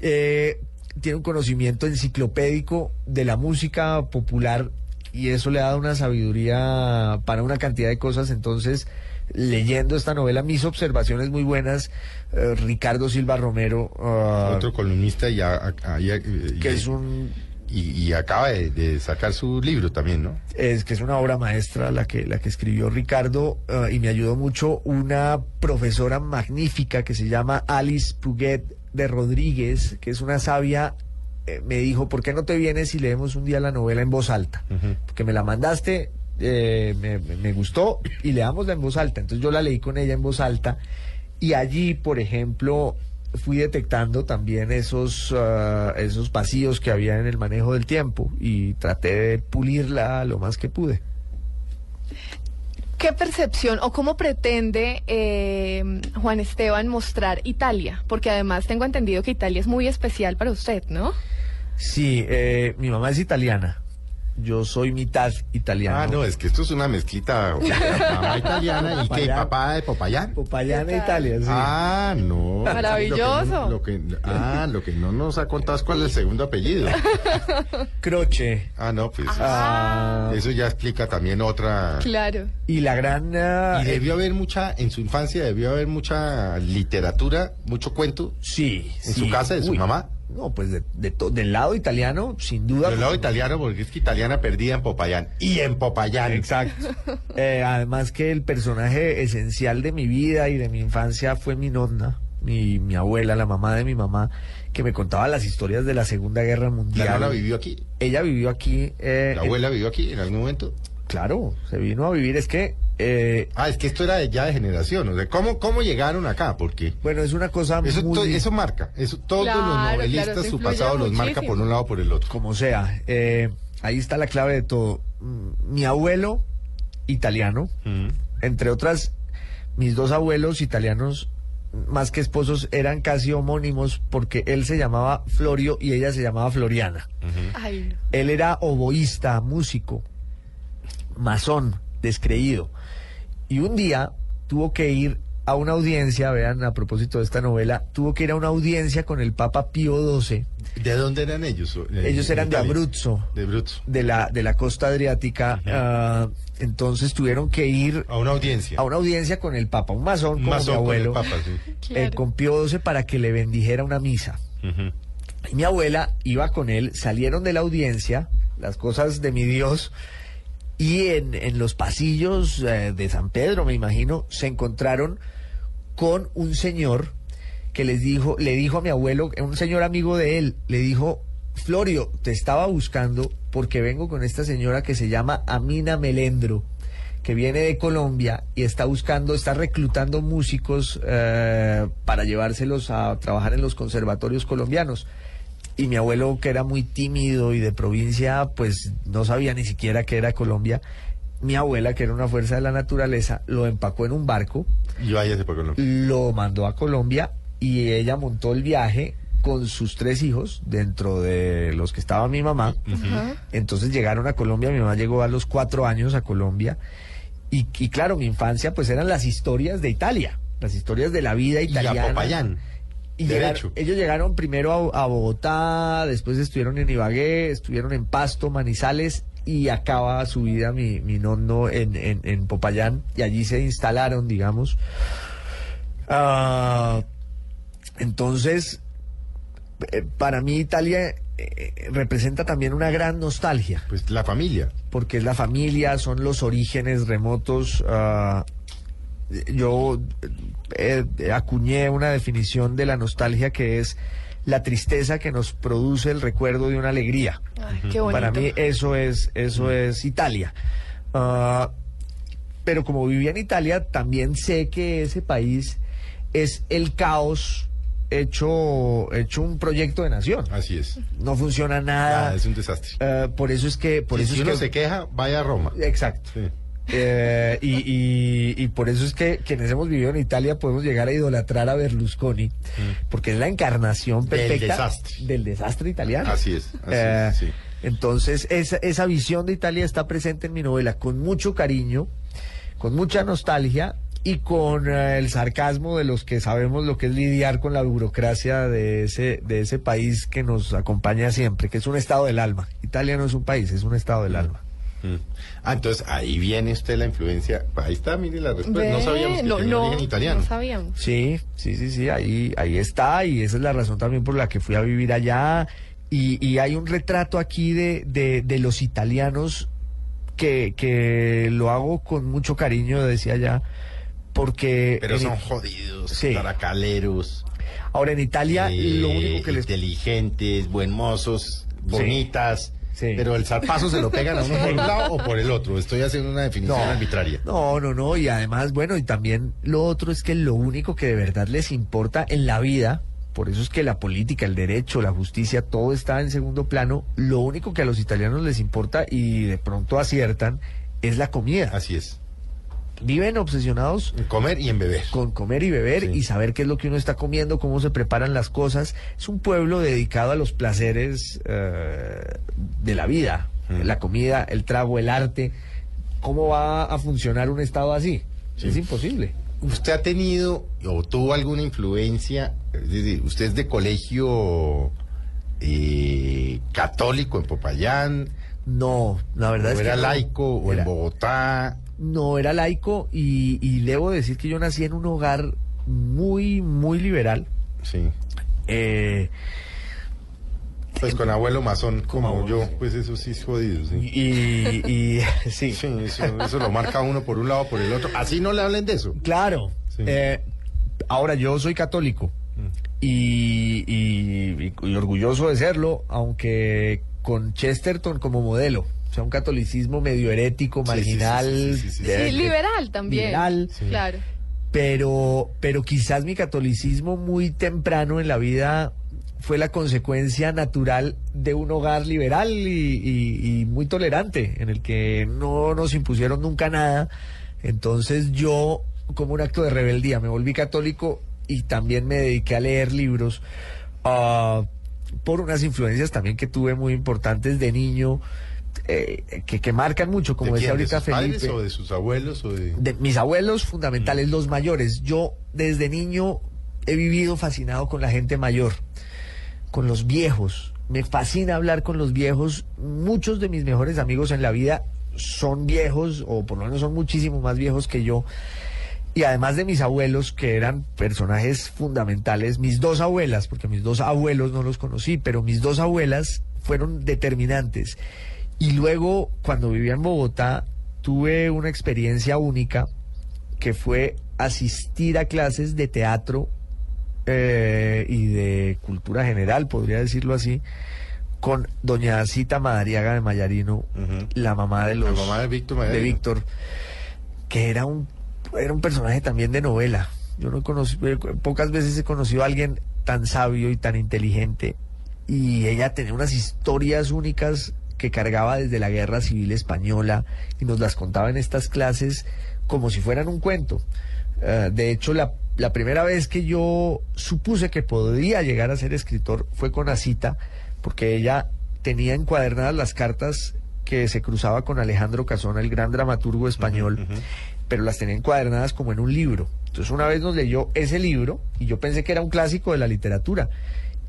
eh, tiene un conocimiento enciclopédico de la música popular y eso le ha dado una sabiduría para una cantidad de cosas. Entonces, leyendo esta novela, mis observaciones muy buenas, eh, Ricardo Silva Romero, ah, Otro columnista y, a- a- y a- y- que es un y, y acaba de, de sacar su libro también, ¿no? es que es una obra maestra la que la que escribió Ricardo eh, y me ayudó mucho una profesora magnífica que se llama Alice Puget de Rodríguez, que es una sabia eh, me dijo, ¿por qué no te vienes y leemos un día la novela en voz alta? Porque me la mandaste, eh, me, me- gustó y leámosla en voz alta. Entonces yo la leí con ella en voz alta y allí, por ejemplo, fui detectando también esos, ah, esos vacíos que había en el manejo del tiempo y traté de pulirla lo más que pude. ¿Qué percepción o cómo pretende eh, Juan Esteban mostrar Italia? Porque además tengo entendido que Italia es muy especial para usted, ¿no? Sí, eh, mi mamá es italiana. Yo soy mitad italiano. Ah, no, es que esto es una mezclita. Mamá italiana y que papá de Popayán. Popayán, Italia, sí. Ah, no. Maravilloso. Lo que, no- lo que- ah, lo que no nos ha contado es cuál es el segundo apellido. Croce. Ah, no, pues. Ah. Eso ya explica también otra. Claro. Y la gran... ah, Y debió haber mucha, en su infancia debió haber mucha literatura, mucho cuento. Sí. En sí. su casa, de su Uy, mamá. No, pues de, de to- del lado italiano, sin duda. Del lado italiano, porque es que italiana perdida en Popayán. Y en Popayán. Exacto. Eh, además que el personaje esencial de mi vida y de mi infancia fue mi nonna, mi, mi abuela, la mamá de mi mamá, que me contaba las historias de la Segunda Guerra Mundial. ¿La vivió aquí? Ella vivió aquí. eh, ¿La en- abuela vivió aquí en algún momento? claro, se vino a vivir. Es que, eh, Ah, es que esto era de ya de generación. O sea, ¿cómo, cómo llegaron acá? Porque bueno, es una cosa eso, to- muy... eso marca. Eso, todos Claro, los novelistas, su pasado los marca por un lado o por el otro. como sea. eh, ahí está la clave de todo. Mm, Mi abuelo, italiano, entre otras, mis dos abuelos italianos, más que esposos, eran casi homónimos porque él se llamaba Florio y ella se llamaba Floriana. Ay, no. Él era oboísta, músico, masón, descreído. Y un día tuvo que ir a una audiencia, vean, a propósito de esta novela, tuvo que ir a una audiencia con el Papa Pío XII. ¿De dónde eran ellos? Eh, Ellos eran de. Abruzzo, De Abruzzo. de la, de la costa adriática. ah, entonces tuvieron que ir A una audiencia. a una audiencia con el Papa, un masón como masón mi con el abuelo, Papa, sí. eh, con Pío XII para que le bendijera una misa. Y mi abuela iba con él, salieron de la audiencia, las cosas de mi Dios, y en, en los pasillos eh, de San Pedro, me imagino, se encontraron con un señor que les dijo, le dijo a mi abuelo, un señor amigo de él, le dijo, Florio, te estaba buscando porque vengo con esta señora que se llama Amina Melendro, que viene de Colombia y está buscando, está reclutando músicos eh, para llevárselos a trabajar en los conservatorios colombianos. Y mi abuelo, que era muy tímido y de provincia, pues no sabía ni siquiera que era Colombia. Mi abuela, que era una fuerza de la naturaleza, lo empacó en un barco, Y váyase por Colombia. lo mandó a Colombia y ella montó el viaje con sus tres hijos, dentro de los que estaba mi mamá. Entonces llegaron a Colombia, mi mamá llegó a los cuatro años a Colombia. Y, y claro, mi infancia pues eran las historias de Italia, las historias de la vida Y italiana. a Popayán. Y llegaron- ellos llegaron primero a, a Bogotá, después estuvieron en Ibagué, estuvieron en Pasto, Manizales y acaba su vida mi, mi nono en, en, en Popayán y allí se instalaron, digamos. Ah, entonces, eh, para mí Italia eh, representa también una gran nostalgia. Pues la familia. Porque es la familia, son los orígenes remotos. ah, yo eh, eh, acuñé una definición de la nostalgia que es la tristeza que nos produce el recuerdo de una alegría. Ay, qué bonito. Para mí eso es, eso es Italia. Ah, pero como vivía en Italia, también sé que ese país es el caos hecho, hecho un proyecto de nación. Así es. No funciona nada. Ah, es un desastre. Eh, por eso es que, por Y eso si es uno que se queja, vaya a Roma. Exacto. Sí. Eh, y, y- y por eso es que quienes hemos vivido en Italia podemos llegar a idolatrar a Berlusconi, porque es la encarnación Mm. Del perfecta desastre. del desastre italiano. Así es, así Eh, es, sí. Entonces, esa, esa visión de Italia está presente en mi novela con mucho cariño, con mucha nostalgia y con eh, el sarcasmo de los que sabemos lo que es lidiar con la burocracia de ese, de ese país que nos acompaña siempre, que es un estado del alma. Italia no es un país, es un estado del alma. Ah, entonces ahí viene usted la influencia. Ahí está, mire la respuesta. no sabíamos que no, tenía no, origen italiano. no sabíamos. Sí, sí, sí, sí, ahí, ahí está y esa es la razón también por la que fui a vivir allá y, y hay un retrato aquí de, de, de los italianos que, que lo hago con mucho cariño, decía ya, porque... Pero son jodidos, Sí. taracaleros. Ahora en Italia eh, lo único que les... Inteligentes, buen mozos, bonitas. Pero el zarpazo se lo pegan a uno por un lado o por el otro. Estoy haciendo una definición arbitraria. No, no, no, y además, bueno, y también lo otro es que lo único que de verdad les importa en la vida, por eso es que la política, el derecho, la justicia, todo está en segundo plano, lo único que a los italianos les importa y de pronto aciertan es la comida. Así es. Viven obsesionados En comer y en beber. con comer y beber y saber qué es lo que uno está comiendo, cómo se preparan las cosas. Es un pueblo dedicado a los placeres eh, de la vida, la comida, el trago, el arte. ¿Cómo va a funcionar un estado así? Es imposible. ¿Usted ha tenido o tuvo alguna influencia? Es decir, usted es de colegio eh, católico en Popayán. No, la verdad ¿O es que era no. laico o Era- en Bogotá. No, era laico y, y debo decir que yo nací en un hogar muy, muy liberal. Sí. Eh, Pues con abuelo masón como yo, pues eso sí es jodido. Sí. y, y sí. eso, eso lo marca uno por un lado o por el otro. Así no le hablen de eso. Claro. Eh, ahora yo soy católico y- y- y orgulloso de serlo, aunque con Chesterton como modelo. O sea, un catolicismo medio herético, Sí, sí, sí, marginal. sí, sí, sí, sí. de- Sí, liberal también. Liberal. Claro. pero, pero quizás mi catolicismo muy temprano en la vida fue la consecuencia natural de un hogar liberal y, y- y muy tolerante, en el que no nos impusieron nunca nada. Entonces yo, como un acto de rebeldía, me volví católico y también me dediqué a leer libros ah, por unas influencias también que tuve muy importantes de niño eh, que, que marcan mucho, como ¿De decía quién? ahorita ¿De sus padres Felipe. o de sus abuelos o de...? De mis abuelos fundamentales, los mayores. Yo desde niño he vivido fascinado con la gente mayor, con los viejos. Me fascina hablar con los viejos. Muchos de mis mejores amigos en la vida son viejos, o por lo menos son muchísimo más viejos que yo. Y además de mis abuelos, que eran personajes fundamentales, mis dos abuelas, porque mis dos abuelos no los conocí, pero mis dos abuelas fueron determinantes. Y luego, cuando vivía en Bogotá, tuve una experiencia única que fue asistir a clases de teatro eh, y de cultura general, podría decirlo así, con doña Cita Madariaga de Mayarino, la mamá de los La mamá de Víctor Madariaga. de Víctor, que era un era un personaje también de novela. Yo no conocí, eh, pocas veces he conocido a alguien tan sabio y tan inteligente. Y ella tenía unas historias únicas que cargaba desde la Guerra Civil Española y nos las contaba en estas clases como si fueran un cuento. Eh, de hecho, la, la primera vez que yo supuse que podría llegar a ser escritor fue con Asita, porque ella tenía encuadernadas las cartas que se cruzaba con Alejandro Casona, el gran dramaturgo español, pero las tenía encuadernadas como en un libro. Entonces una vez nos leyó ese libro y yo pensé que era un clásico de la literatura.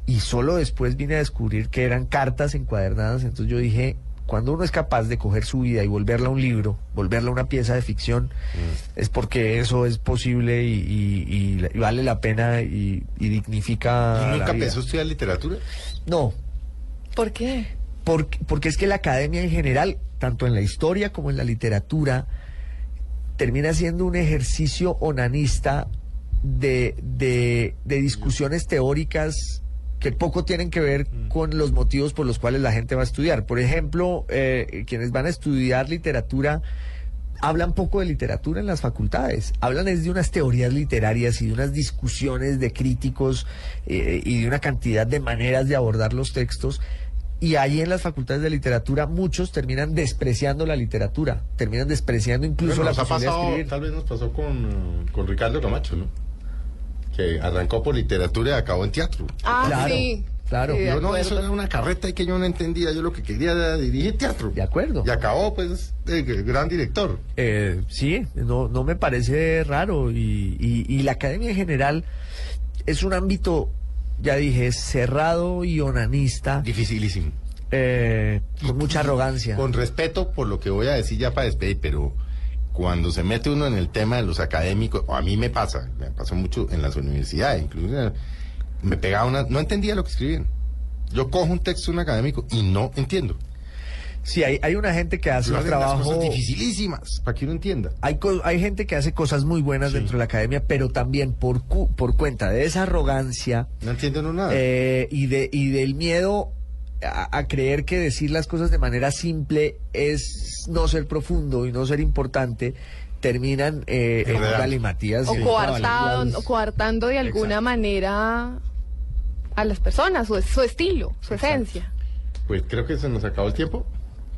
Y solo después vine a descubrir que eran cartas encuadernadas. Entonces yo dije, cuando uno es capaz de coger su vida y volverla a un libro, volverla a una pieza de ficción, es porque eso es posible y, y- y- y vale la pena y, y dignifica. ¿Y la nunca vida. pensó estudiar literatura? No, ¿Por qué? porque, porque es que la academia en general, tanto en la historia como en la literatura, termina siendo un ejercicio onanista de, de, de discusiones teóricas que poco tienen que ver con los motivos por los cuales la gente va a estudiar. Por ejemplo, eh, quienes van a estudiar literatura hablan poco de literatura en las facultades, hablan es de unas teorías literarias y de unas discusiones de críticos eh, y de una cantidad de maneras de abordar los textos. Y ahí en las facultades de literatura muchos terminan despreciando la literatura, terminan despreciando incluso Bueno, la posibilidad de escribir. tal vez nos pasó con, con Ricardo Camacho, ¿no? Que arrancó por literatura y acabó en teatro. Ah, Claro, sí. claro. Sí, Yo no, eso era una carreta y que yo no entendía. Yo lo que quería era dirigir teatro. De acuerdo. Y acabó, pues, de gran director. Eh, sí, no, no me parece raro y, y- y la academia en general es un ámbito, ya dije, cerrado y onanista. Dificilísimo. eh, con mucha arrogancia. Con respeto por lo que voy a decir ya para despedir, pero cuando se mete uno en el tema de los académicos, o a mí me pasa, me pasó mucho en las universidades, incluso me pegaba una, no entendía lo que escribían. Yo cojo un texto de un académico y no entiendo. Sí, hay, hay una gente que hace un trabajo... cosas dificilísimas para que uno entienda. Hay, co- hay gente que hace cosas muy buenas dentro de la academia, pero también por, cu- por cuenta de esa arrogancia No entienden nada. eh, y, de, y del miedo a, a creer que decir las cosas de manera simple es no ser profundo y no ser importante, terminan eh, en galimatías. O coartado, coartando de alguna Exacto. manera a las personas, su, su estilo, su esencia. Pues creo que se nos acabó el tiempo.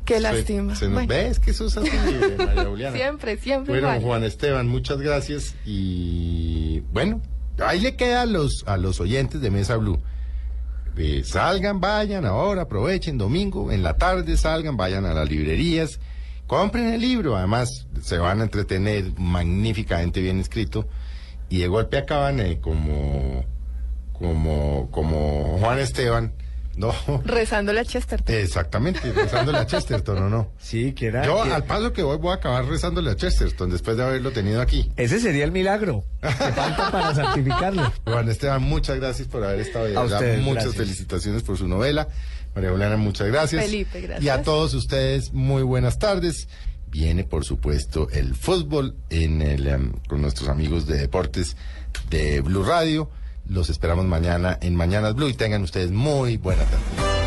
Qué Se- lástima. Se, nos Bueno. ve, es que eso es así, eh, María Juliana. Siempre, siempre Bueno, igual. Juan Esteban, muchas gracias y bueno, ahí le queda a los a los oyentes de Mesa Blue. Eh, salgan, vayan ahora, aprovechen domingo, en la tarde salgan, vayan a las librerías, compren el libro, además se van a entretener magníficamente bien escrito y de golpe acaban eh, como como como Juan Esteban, no Rezándole a Chesterton. Exactamente, rezándole a Chesterton, ¿o no? Sí, que era... Yo que- al paso que voy voy a acabar rezándole a Chesterton después de haberlo tenido aquí. Ese sería el milagro. que falta para santificarlo. Juan Esteban, muchas gracias por haber estado de A verdad, ustedes, Muchas gracias. felicitaciones por su novela. María Juliana, muchas gracias. Felipe, gracias. Y a todos ustedes, muy buenas tardes. Viene, por supuesto, el fútbol en el, em, con nuestros amigos de deportes de Blue Radio. Los esperamos mañana en Mañanas Blue y tengan ustedes muy buena tarde.